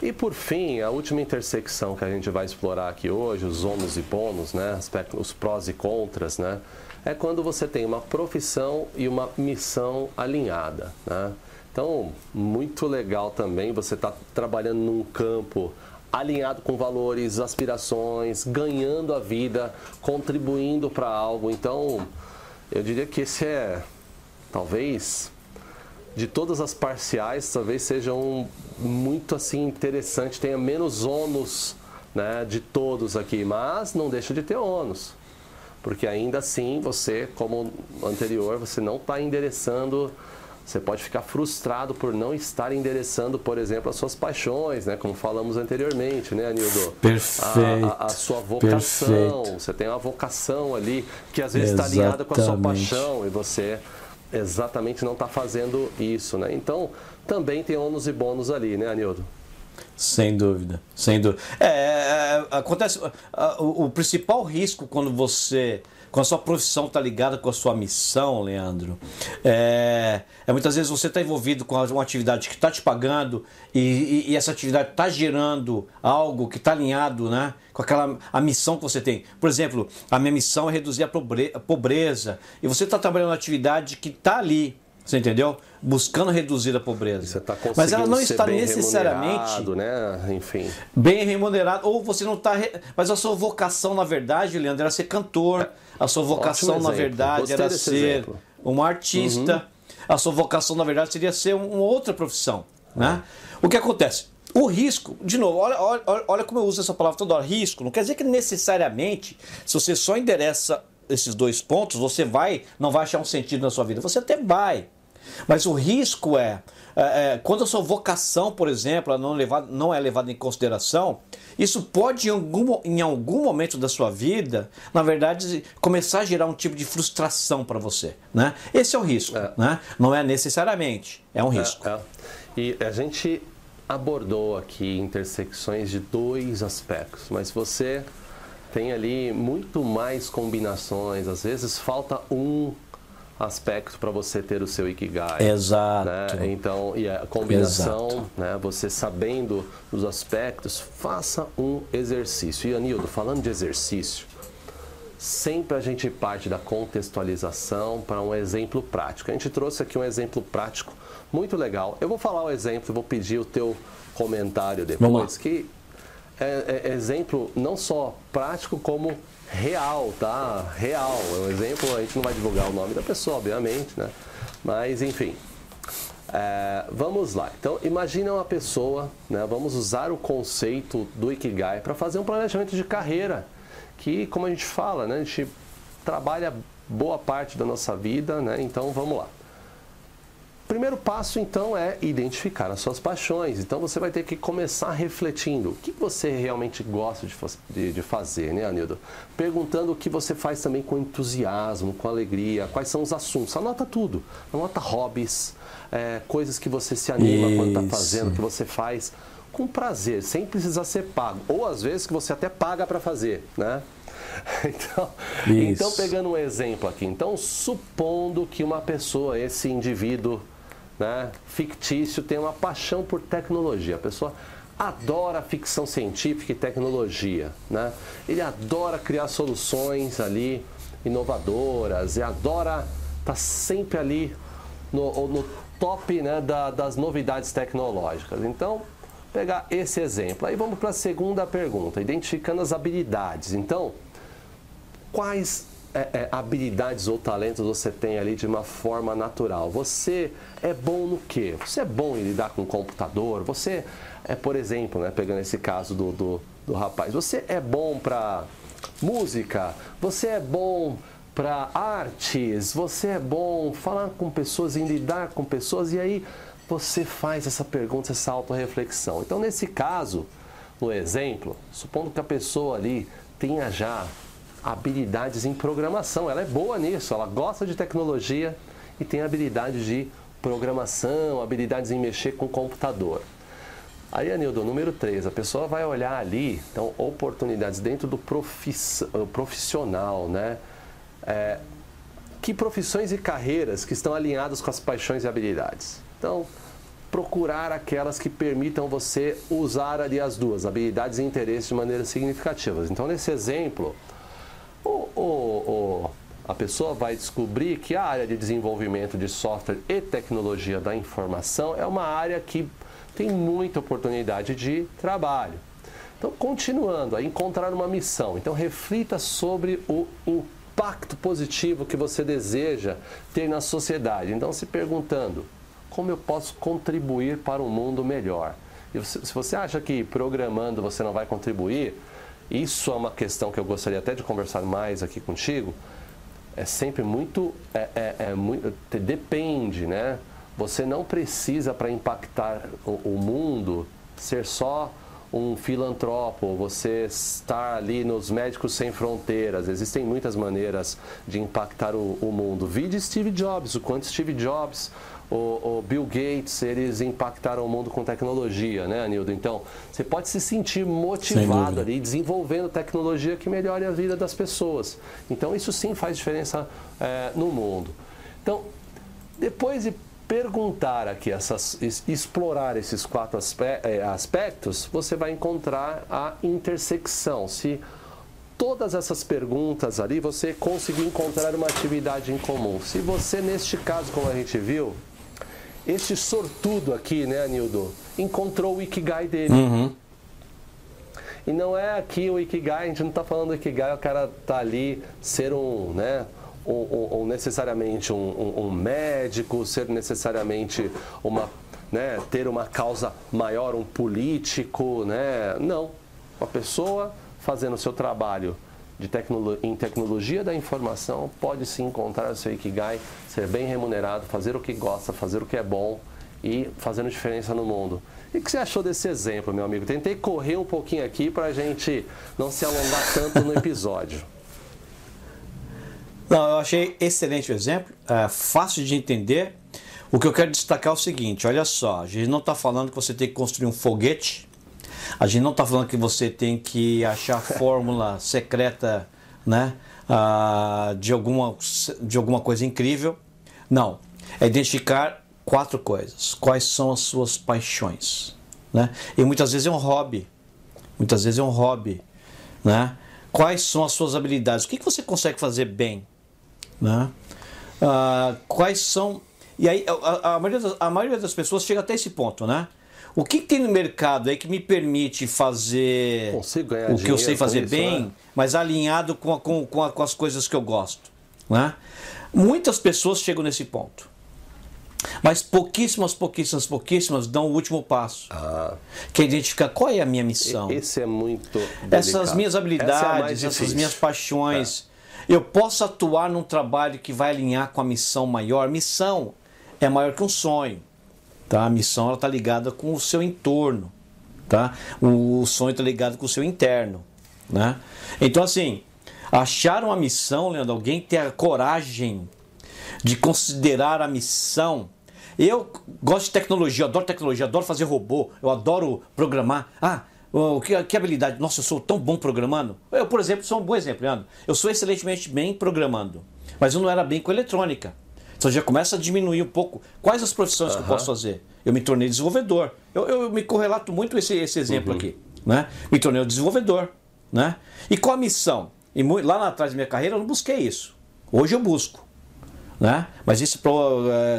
E por fim, a última intersecção que a gente vai explorar aqui hoje, os ônus e bônus, né? os prós e contras, né? é quando você tem uma profissão e uma missão alinhada. Né? Então, muito legal também você estar tá trabalhando num campo alinhado com valores, aspirações, ganhando a vida, contribuindo para algo. Então, eu diria que esse é talvez de todas as parciais, talvez seja um muito assim interessante, tenha menos ônus né, de todos aqui, mas não deixa de ter ônus. Porque ainda assim você, como anterior, você não está endereçando, você pode ficar frustrado por não estar endereçando, por exemplo, as suas paixões, né? Como falamos anteriormente, né, Anildo? Perfeito. A, a, a sua vocação. Perfeito. Você tem uma vocação ali que às vezes está alinhada com a sua paixão e você exatamente não está fazendo isso, né? Então, também tem ônus e bônus ali, né, Anildo? Sem dúvida, sem dúvida. É, é, é acontece. O, o, principal risco quando você. Quando a sua profissão está ligada com a sua missão, Leandro, é, é muitas vezes você está envolvido com uma atividade que está te pagando e, e, e essa atividade está gerando algo que está alinhado né, com aquela a missão que você tem. Por exemplo, a minha missão é reduzir a pobreza e você está trabalhando uma atividade que está ali você entendeu? Buscando reduzir a pobreza. Tá Mas ela não está necessariamente né? Enfim. bem remunerado. Ou você não está. Re... Mas a sua vocação, na verdade, Leandro, era ser cantor. A sua vocação, na verdade, era ser exemplo. um artista. Uhum. A sua vocação, na verdade, seria ser uma outra profissão. Né? O que acontece? O risco, de novo, olha, olha, olha como eu uso essa palavra toda hora, risco. Não quer dizer que necessariamente, se você só endereça esses dois pontos, você vai, não vai achar um sentido na sua vida. Você até vai. Mas o risco é, é, é quando a sua vocação, por exemplo, não, levada, não é levada em consideração, isso pode, em algum, em algum momento da sua vida, na verdade, começar a gerar um tipo de frustração para você. Né? Esse é o risco. É. Né? Não é necessariamente, é um é, risco. É, e a gente abordou aqui intersecções de dois aspectos, mas você tem ali muito mais combinações, às vezes falta um aspecto para você ter o seu Ikigai. Exato. Né? Então, e a combinação, né? você sabendo os aspectos, faça um exercício. E Anildo, falando de exercício, sempre a gente parte da contextualização para um exemplo prático. A gente trouxe aqui um exemplo prático muito legal. Eu vou falar o exemplo e vou pedir o teu comentário depois, que é, é, exemplo não só prático como real, tá? Real. É um exemplo, a gente não vai divulgar o nome da pessoa, obviamente, né? Mas enfim. É, vamos lá. Então, imagina uma pessoa, né? Vamos usar o conceito do Ikigai para fazer um planejamento de carreira, que, como a gente fala, né? A gente trabalha boa parte da nossa vida, né? Então, vamos lá primeiro passo, então, é identificar as suas paixões. Então, você vai ter que começar refletindo o que você realmente gosta de, de, de fazer, né, Anildo? Perguntando o que você faz também com entusiasmo, com alegria, quais são os assuntos. Anota tudo. Anota hobbies, é, coisas que você se anima Isso. quando está fazendo, que você faz com prazer, sem precisar ser pago. Ou, às vezes, que você até paga para fazer, né? [laughs] Então, então, pegando um exemplo aqui, então supondo que uma pessoa, esse indivíduo né, fictício tem uma paixão por tecnologia. A pessoa adora ficção científica e tecnologia. Né? Ele adora criar soluções ali inovadoras e adora estar tá sempre ali no, no top né, da, das novidades tecnológicas. Então, pegar esse exemplo. Aí vamos para a segunda pergunta, identificando as habilidades. Então, quais é, é, habilidades ou talentos você tem ali de uma forma natural? Você é bom no quê? Você é bom em lidar com o computador? Você é, por exemplo, né, pegando esse caso do, do, do rapaz, você é bom para música? Você é bom para artes? Você é bom falar com pessoas, em lidar com pessoas? E aí você faz essa pergunta, essa autorreflexão. Então, nesse caso, no exemplo, supondo que a pessoa ali tenha já habilidades em programação. Ela é boa nisso, ela gosta de tecnologia e tem habilidades de programação, habilidades em mexer com computador. Aí, Anildo, número 3, a pessoa vai olhar ali, então, oportunidades dentro do profissional, né? É, que profissões e carreiras que estão alinhadas com as paixões e habilidades. Então, procurar aquelas que permitam você usar ali as duas, habilidades e interesses de maneira significativas. Então, nesse exemplo, o, o, o, a pessoa vai descobrir que a área de desenvolvimento de software e tecnologia da informação é uma área que tem muita oportunidade de trabalho. Então, continuando a encontrar uma missão. Então, reflita sobre o impacto positivo que você deseja ter na sociedade. Então, se perguntando: como eu posso contribuir para um mundo melhor? E se você acha que programando você não vai contribuir, isso é uma questão que eu gostaria até de conversar mais aqui contigo. É sempre muito, é, é, é muito depende, né? Você não precisa para impactar o, o mundo ser só um filantropo, você estar ali nos Médicos Sem Fronteiras. Existem muitas maneiras de impactar o, o mundo. Vide Steve Jobs, o quanto Steve Jobs o, o, Bill Gates, eles impactaram o mundo com tecnologia, né, Anildo? Então, você pode se sentir motivado ali, desenvolvendo tecnologia que melhore a vida das pessoas. Então, isso sim faz diferença é, no mundo. Então, depois de perguntar aqui, essas, explorar esses quatro é, aspectos, você vai encontrar a intersecção. Se todas essas perguntas ali você conseguir encontrar uma atividade em comum. Se você, neste caso, como a gente viu, esse sortudo aqui, né, Anildo, encontrou o Ikigai dele. Uhum. E não é aqui o Ikigai, a gente não está falando do Ikigai, o cara tá ali ser um, né, ou, ou, ou necessariamente um, um, um, médico, ser necessariamente uma né, ter uma causa maior, um político, né? Não. Uma pessoa fazendo o seu trabalho de tecnolo em tecnologia da informação pode se encontrar o seu Ikigai, ser bem remunerado, fazer o que gosta, fazer o que é bom e fazendo diferença no mundo. E o que você achou desse exemplo, meu amigo? Tentei correr um pouquinho aqui para a gente não se alongar tanto no episódio. [laughs] Não, eu achei excelente o exemplo, é fácil de entender. O que eu quero destacar é o seguinte: olha só, a gente não está falando que você tem que construir um foguete, a gente não está falando que você tem que achar fórmula [laughs] secreta né, ah, de, alguma, de alguma coisa incrível. Não, é identificar quatro coisas. Quais são as suas paixões? Né? E muitas vezes é um hobby. Muitas vezes é um hobby. Né? Quais são as suas habilidades? O que, que você consegue fazer bem? Né? Ah, quais são. E aí, a, a, maioria das, a maioria das pessoas chega até esse ponto, né? O que, que tem no mercado aí que me permite fazer o que eu sei fazer isso, bem, né? mas alinhado com, a, com, com, a, com, as coisas que eu gosto? Né? Muitas pessoas chegam nesse ponto. Mas pouquíssimas, pouquíssimas, pouquíssimas dão o último passo. Ah. Que é identificar qual é a minha missão. Esse é muito. Delicado. Essas minhas habilidades, é essas minhas paixões. É. Eu posso atuar num trabalho que vai alinhar com a missão maior. Missão é maior que um sonho. Tá? A missão está ligada com o seu entorno. Tá? O sonho está ligado com o seu interno. Né? Então, assim, achar uma missão, Leandro, alguém ter a coragem de considerar a missão. Eu gosto de tecnologia, adoro tecnologia, adoro fazer robô, eu adoro programar. Ah, que, que, habilidade. Nossa, eu sou tão bom programando. Eu, por exemplo, sou um bom exemplo, Leandro. Eu sou excelentemente bem programando, mas eu não era bem com eletrônica. Então já começa a diminuir um pouco. Quais as profissões uhum. que eu posso fazer? Eu me tornei desenvolvedor. Eu, eu me correlato muito esse, esse exemplo uhum. aqui. Né? Me tornei um desenvolvedor. Né? E qual a missão? E lá atrás da minha carreira eu não busquei isso. Hoje eu busco. Né? Mas isso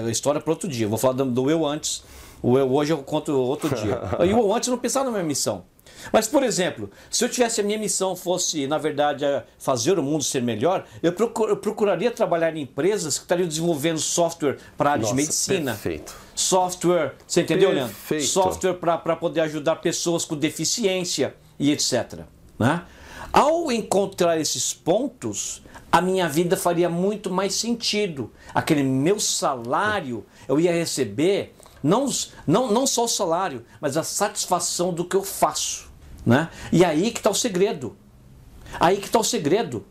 é história para outro dia. Eu vou falar do, do eu antes. O eu hoje eu conto outro dia. [laughs] e o eu antes não pensava na minha missão. Mas, por exemplo, se eu tivesse a minha missão fosse, na verdade, fazer o mundo ser melhor, eu, procur, eu procuraria trabalhar em empresas que estariam desenvolvendo software para a área Nossa, de medicina. Perfeito. Software, você entendeu, Leandro? Software para poder ajudar pessoas com deficiência e etc. Né? Ao encontrar esses pontos, a minha vida faria muito mais sentido. Aquele meu salário eu ia receber não, não, não só o salário, mas a satisfação do que eu faço. Né? E aí que está o segredo. Aí que está o segredo.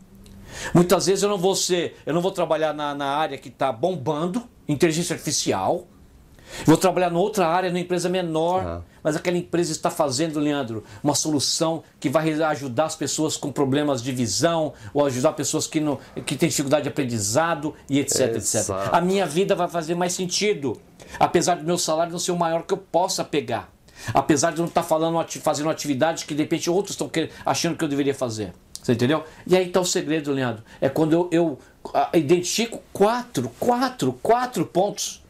Muitas vezes eu não vou ser, eu não vou trabalhar na, na área que está bombando, inteligência artificial, Vou trabalhar em outra área, numa empresa menor, ah. mas aquela empresa está fazendo, Leandro, uma solução que vai ajudar as pessoas com problemas de visão, ou ajudar pessoas que, não, que têm dificuldade de aprendizado e etc, Exato. etc. A minha vida vai fazer mais sentido, apesar do meu salário não ser o maior que eu possa pegar. Apesar de eu não estar falando, fazendo atividades que de repente outros estão achando que eu deveria fazer. Você entendeu? E aí está o segredo, Leandro. É quando eu, eu identifico quatro, quatro, quatro pontos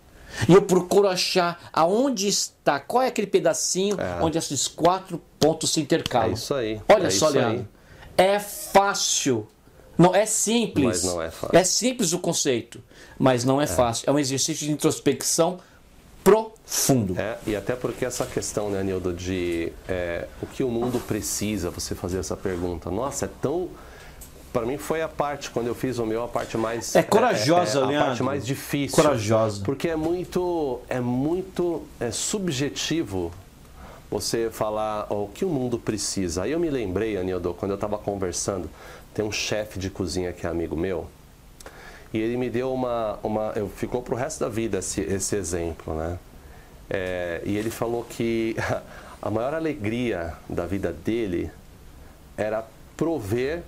e eu procuro achar aonde está, qual é aquele pedacinho é. onde esses quatro pontos se intercalam. É isso aí. Olha é só, Leandro. Aí. É fácil. Não é simples. Mas não é fácil. É simples o conceito, mas não é, é. fácil. É um exercício de introspecção profundo. É, e até porque essa questão, né, Nildo, de é, o que o mundo precisa, você fazer essa pergunta. Nossa, é tão para mim foi a parte, quando eu fiz o meu, a parte mais. É corajosa, é, é, a Leandro. parte mais difícil. Corajosa. Porque é muito, é muito é subjetivo você falar oh, o que o mundo precisa. Aí eu me lembrei, Anildo, quando eu estava conversando, tem um chefe de cozinha que é amigo meu, e ele me deu uma. uma eu, ficou para o resto da vida esse, esse exemplo, né? É, e ele falou que [laughs] a maior alegria da vida dele era prover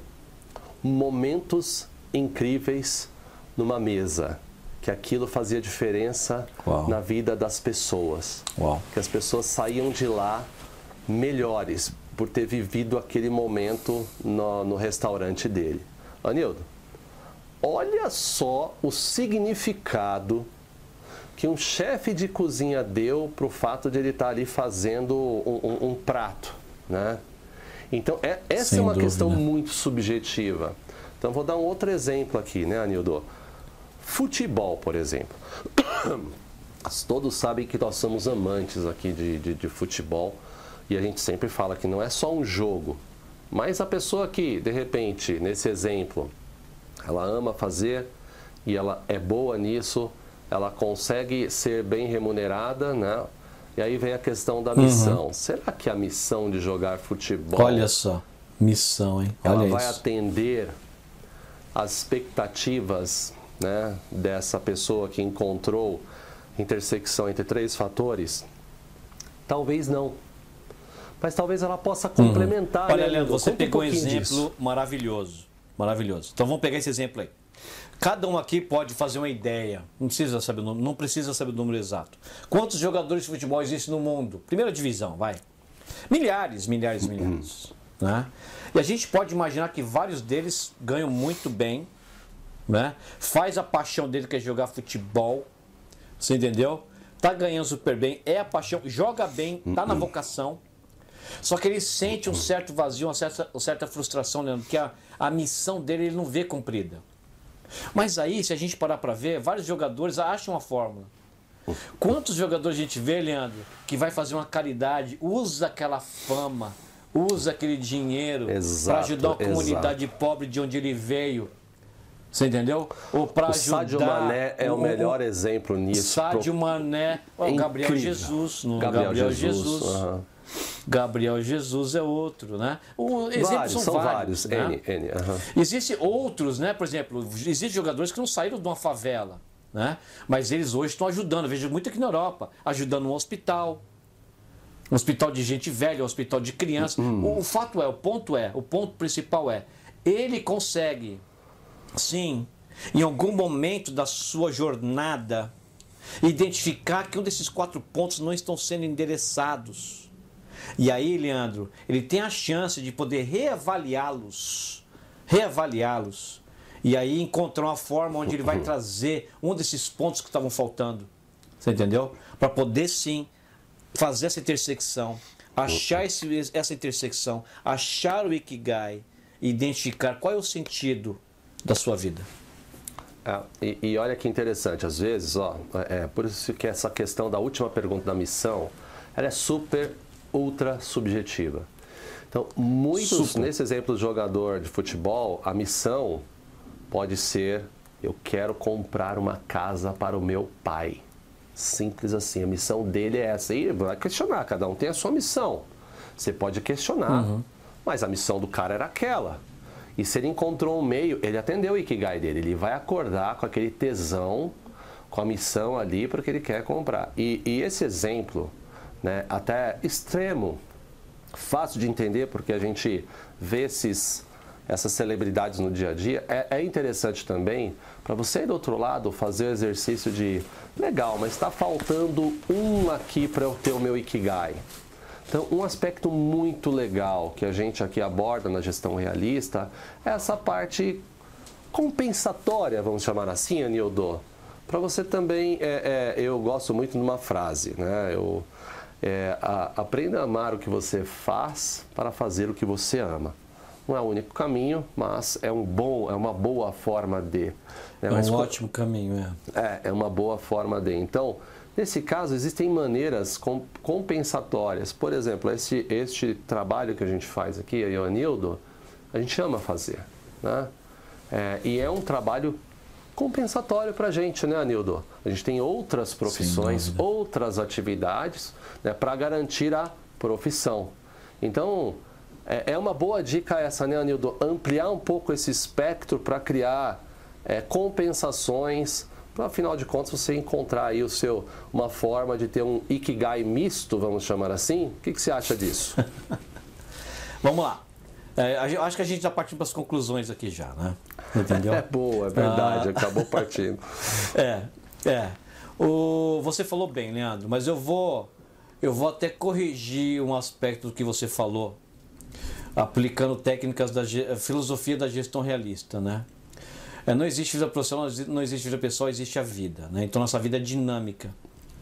momentos incríveis numa mesa. Que aquilo fazia diferença Uau. na vida das pessoas. Uau. Que as pessoas saíam de lá melhores por ter vivido aquele momento no, no restaurante dele. Anildo, olha só o significado que um chefe de cozinha deu para o fato de ele estar tá ali fazendo um, um, um prato, né? Então, é, essa Sem é uma dúvida. questão muito subjetiva. Então, vou dar um outro exemplo aqui, né, Anildo? Futebol, por exemplo. todos sabem que nós somos amantes aqui de, de, de futebol e a gente sempre fala que não é só um jogo, mas a pessoa que, de repente, nesse exemplo, ela ama fazer e ela é boa nisso, ela consegue ser bem remunerada, né? E aí vem a questão da missão. Uhum. Será que a missão de jogar futebol. Olha só, missão, hein? Olha ela vai isso. atender as expectativas né, dessa pessoa que encontrou intersecção entre três fatores? Talvez não. Mas talvez ela possa complementar. Uhum. Olha, né, Leandro, você Conta pegou um, exemplo disso. maravilhoso. Maravilhoso. Então vamos pegar esse exemplo aí. Cada um aqui pode fazer uma ideia. Não precisa saber o número, não precisa saber o número exato. Quantos jogadores de futebol existem no mundo? Primeira divisão, vai. Milhares, milhares, milhares. né? E a gente pode imaginar que vários deles ganham muito bem, né? Faz a paixão dele que é jogar futebol. Você entendeu? Tá ganhando super bem, é a paixão, joga bem, tá na vocação. Só que ele sente um certo vazio, uma certa, uma certa frustração, Leandro, que a, a missão dele ele não vê cumprida. Mas aí, se a gente parar para ver, vários jogadores acham uma fórmula. Quantos jogadores a gente vê, Leandro, que vai fazer uma caridade, usa aquela fama, usa aquele dinheiro para Exato, ajudar uma comunidade pobre de onde ele veio? Você entendeu? Ou para O ajudar. Sadio Mané é o melhor exemplo nisso. Sádio Mané, É o Gabriel. Jesus, no Gabriel, Gabriel, Jesus. Jesus. aham. Gabriel Jesus é outro, né? Exemplos Vários, são, são vários. vários. né? N, N. aham. Existem outros, né? Por exemplo, existem jogadores que não saíram de uma favela, né? Mas eles hoje estão ajudando. Eu vejo muito aqui na Europa, ajudando um hospital. Um hospital de gente velha, um hospital de criança. O, o fato é, o ponto é, o ponto principal é, ele consegue, sim, em algum momento da sua jornada, identificar que um desses quatro pontos não estão sendo endereçados. E aí, Leandro, ele tem a chance de poder reavaliá-los, reavaliá-los, e aí encontrar uma forma onde ele vai trazer um desses pontos que estavam faltando. Você entendeu? Para poder sim fazer essa intersecção, achar esse, essa intersecção, achar o Ikigai, identificar qual é o sentido da sua vida. É, e, e olha que interessante, às vezes, ó, é por isso que essa questão da última pergunta da missão, ela é super, ultra subjetiva. Então, muitos, nesse exemplo do jogador de futebol, a missão pode ser: eu quero comprar uma casa para o meu pai. Simples assim, a missão dele é essa. E vai questionar, cada um tem a sua missão. Você pode questionar, mas a missão do cara era aquela. E se ele encontrou um meio, ele atendeu o Ikigai dele. Ele vai acordar com aquele tesão, com a missão ali para que ele quer comprar. E, e esse exemplo, né, até extremo, fácil de entender porque a gente vê esses, essas celebridades no dia a dia, é, é interessante também para você do outro lado fazer o exercício de legal, mas está faltando um aqui para eu ter o meu Ikigai. Então, um aspecto muito legal que a gente aqui aborda na gestão realista é essa parte compensatória, vamos chamar assim, Anildo. Para você também, é, é, eu gosto muito de uma frase, né? Eu, é, a- aprenda a amar o que você faz para fazer o que você ama. Não é o único caminho, mas é um bom, é uma boa forma de. né? É Mas um co- ótimo caminho, é. é, é uma boa forma de. Então, nesse caso, existem maneiras com- compensatórias. Por exemplo, este, este trabalho que a gente faz aqui, eu e o Anildo, a gente ama fazer. Né? É, e é um trabalho compensatório para a gente, né, Anildo? A gente tem outras profissões, outras atividades né, para garantir a profissão. Então, é, é uma boa dica essa, né, Anildo? Ampliar um pouco esse espectro para criar é, compensações, para afinal de contas você encontrar aí o seu, uma forma de ter um Ikigai misto, vamos chamar assim. O que, que você acha disso? [laughs] Vamos lá. É, acho que a gente já partiu para as conclusões aqui já, né? Entendeu? É boa, é verdade, acabou partindo. [laughs] É, é. O, você falou bem, Leandro, mas eu vou, eu vou até corrigir um aspecto do que você falou, aplicando técnicas da filosofia da gestão realista, né? É, não existe vida profissional, não existe vida pessoal, existe a vida, né? Então nossa vida é dinâmica,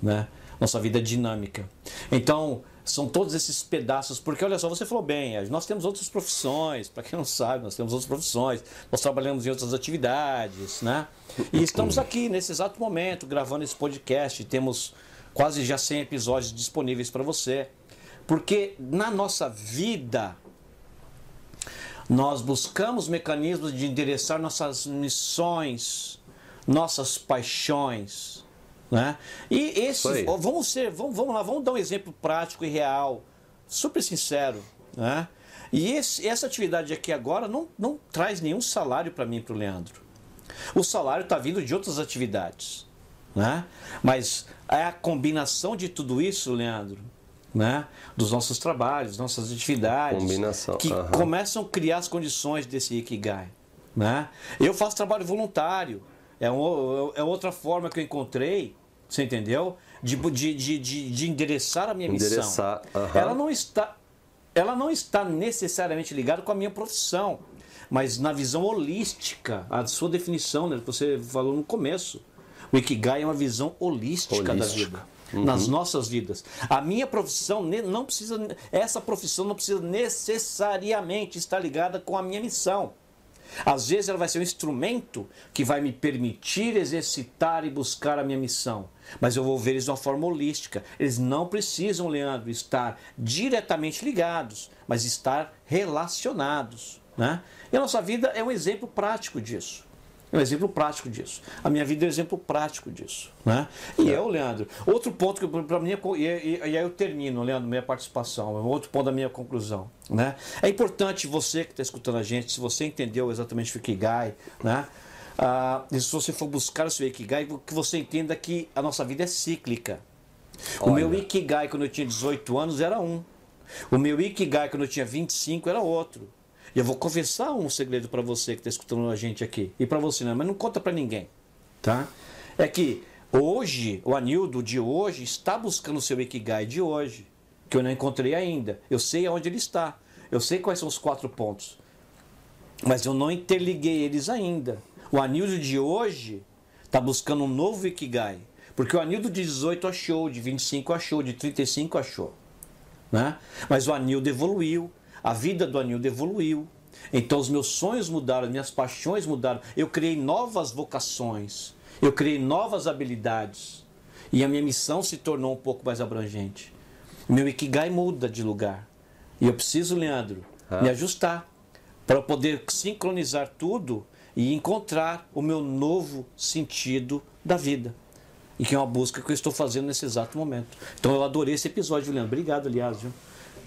né? Nossa vida é dinâmica. Então São todos esses pedaços, porque olha só, você falou bem, nós temos outras profissões, para quem não sabe, nós temos outras profissões, nós trabalhamos em outras atividades, né? E estamos aqui nesse exato momento gravando esse podcast, temos quase já 100 episódios disponíveis para você. Porque na nossa vida nós buscamos mecanismos de endereçar nossas missões, nossas paixões, né? E esse, vamos ser, vamos, vamos lá, vamos dar um exemplo prático e real, super sincero, né? E esse, essa atividade aqui agora não, não traz nenhum salário para mim, para o Leandro. O salário está vindo de outras atividades, né? Mas é a combinação de tudo isso, Leandro, né? dos nossos trabalhos, nossas atividades, Combinação. que uhum. começam a criar as condições desse Ikigai. Né? Eu faço trabalho voluntário, é, um, é outra forma que eu encontrei, você entendeu? De, de, de, de, de endereçar a minha endereçar, missão. Uhum. Ela, não está, ela não está necessariamente ligada com a minha profissão, mas na visão holística, a sua definição, né, que você falou no começo. O Ikigai é uma visão holística, holística. da vida uhum. nas nossas vidas. A minha profissão não precisa, essa profissão não precisa necessariamente estar ligada com a minha missão. Às vezes ela vai ser um instrumento que vai me permitir exercitar e buscar a minha missão. Mas eu vou ver eles de uma forma holística. Eles não precisam, Leandro, estar diretamente ligados, mas estar relacionados. Né? E a nossa vida é um exemplo prático disso. É um exemplo prático disso. A minha vida é um exemplo prático disso. Né? E é. eu, Leandro, outro ponto que para mim, e, e, e, aí eu termino, Leandro, minha participação, é outro ponto da minha conclusão. Né? É importante você que está escutando a gente, se você entendeu exatamente o Ikigai, né? Ah, e se você for buscar o seu Ikigai, que você entenda que a nossa vida é cíclica. Olha. O meu Ikigai quando eu tinha 18 anos era um. O meu Ikigai quando eu tinha 25 era outro. E eu vou confessar um segredo para você que está escutando a gente aqui. E para você, não, mas não conta para ninguém. Tá? É que hoje, o Anildo de hoje está buscando o seu Ikigai de hoje. Que eu não encontrei ainda. Eu sei aonde ele está. Eu sei quais são os quatro pontos. Mas eu não interliguei eles ainda. O Anildo de hoje está buscando um novo Ikigai. Porque o Anildo de 18 achou, de 25 achou, de 35 achou. Né? Mas o Anildo evoluiu, a vida do Anildo evoluiu. Então os meus sonhos mudaram, as minhas paixões mudaram. Eu criei novas vocações. Eu criei novas habilidades. E a minha missão se tornou um pouco mais abrangente. Meu Ikigai muda de lugar. E eu preciso, Leandro, ah. me ajustar para poder sincronizar tudo e encontrar o meu novo sentido da vida. E que é uma busca que eu estou fazendo nesse exato momento. Então eu adorei esse episódio, Leandro. Obrigado, aliás. Viu?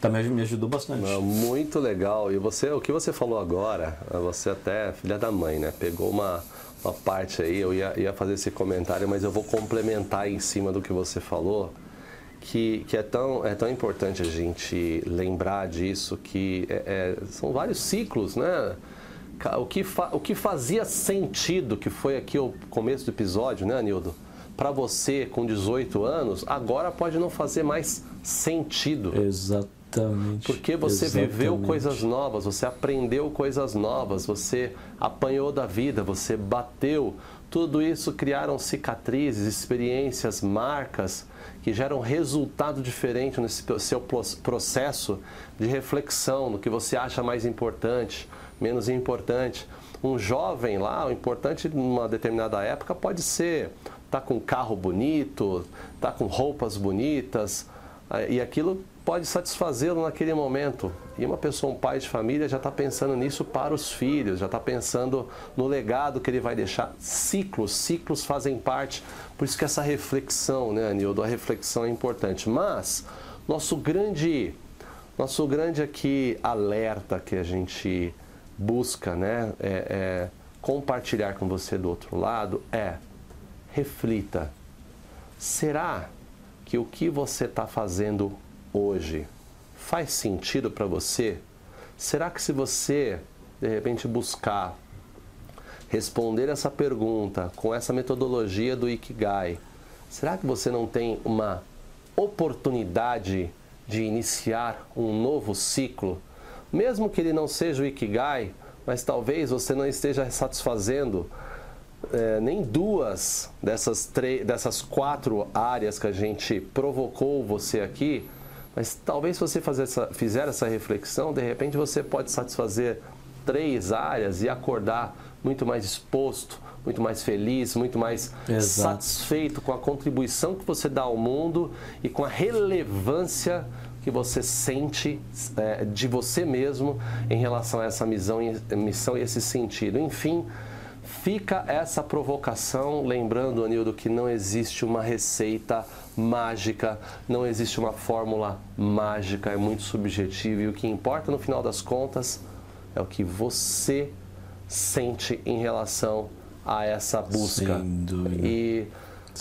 também me ajudou bastante. muito legal. E você, o que você falou agora, você até, filha da mãe, né? Pegou uma, uma parte aí, eu ia, ia fazer esse comentário, mas eu vou complementar em cima do que você falou, que, que é, tão, é tão importante a gente lembrar disso, que é, é, são vários ciclos, né? O que, o que fazia sentido, que foi aqui o começo do episódio, né, Anildo? Para você com 18 anos, agora pode não fazer mais sentido. Exatamente. Porque você Exatamente. viveu coisas novas, você aprendeu coisas novas, você apanhou da vida, você bateu. Tudo isso criaram cicatrizes, experiências, marcas que geram resultado diferente nesse seu processo de reflexão, no que você acha mais importante, menos importante. Um jovem lá, o importante numa determinada época pode ser tá com um carro bonito, tá com roupas bonitas, e aquilo pode satisfazê-lo naquele momento. E uma pessoa, um pai de família, já está pensando nisso para os filhos, já está pensando no legado que ele vai deixar. Ciclos, ciclos fazem parte. Por isso que essa reflexão, né, Anildo? A reflexão é importante. Mas nosso grande, nosso grande aqui alerta que a gente busca, né, é, é compartilhar com você do outro lado é reflita. Será que o que você está fazendo hoje faz sentido para você? Será que se você de repente buscar responder essa pergunta com essa metodologia do Ikigai, será que você não tem uma oportunidade de iniciar um novo ciclo? Mesmo que ele não seja o Ikigai, mas talvez você não esteja satisfazendo é, nem duas dessas, dessas quatro áreas que a gente provocou você aqui, Mas talvez se você fazer essa, fizer essa reflexão, de repente você pode satisfazer três áreas e acordar muito mais exposto, muito mais feliz, muito mais Exato. satisfeito com a contribuição que você dá ao mundo e com a relevância que você sente é, de você mesmo em relação a essa missão, missão e esse sentido. Enfim, fica essa provocação, lembrando, Anildo, que não existe uma receita mágica, não existe uma fórmula mágica, é muito subjetivo e o que importa no final das contas é o que você sente em relação a essa busca. Sem dúvida. E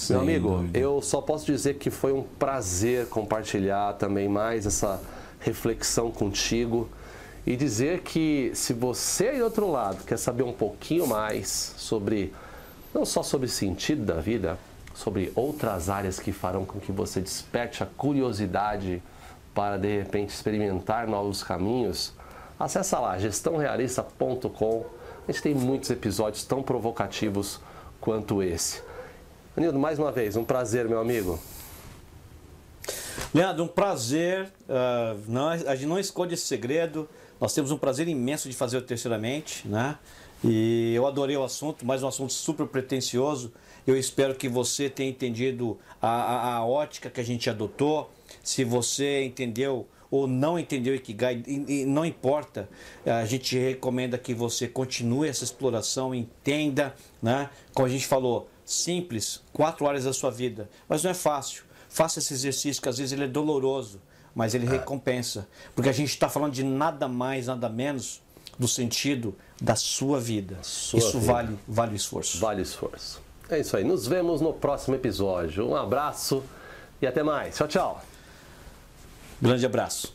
meu amigo, dúvida. eu só posso dizer que foi um prazer compartilhar também mais essa reflexão contigo e dizer que se você aí do outro lado quer saber um pouquinho mais sobre não só sobre o sentido da vida, sobre outras áreas que farão com que você desperte a curiosidade para de repente experimentar novos caminhos, acessa lá gestãorealista.com. A gente tem muitos episódios tão provocativos quanto esse. Anildo, mais uma vez, um prazer, meu amigo. Leandro, um prazer. Uh, não, a gente não esconde esse segredo. Nós temos um prazer imenso de fazer o Terceiramente, né? E eu adorei o assunto, mais um assunto super pretensioso. Eu espero que você tenha entendido a, a, a ótica que a gente adotou. Se você entendeu ou não entendeu Ikigai, e, não importa, a gente recomenda que você continue essa exploração, entenda, né? Como a gente falou, simples, quatro áreas da sua vida. Mas não é fácil. Faça esse exercício, que às vezes ele é doloroso, mas ele é. recompensa. Porque a gente está falando de nada mais, nada menos do sentido da sua vida. Sua isso vida. vale vale o esforço. Vale o esforço. É isso aí. Nos vemos no próximo episódio. Um abraço e até mais. Tchau, tchau. Grande abraço.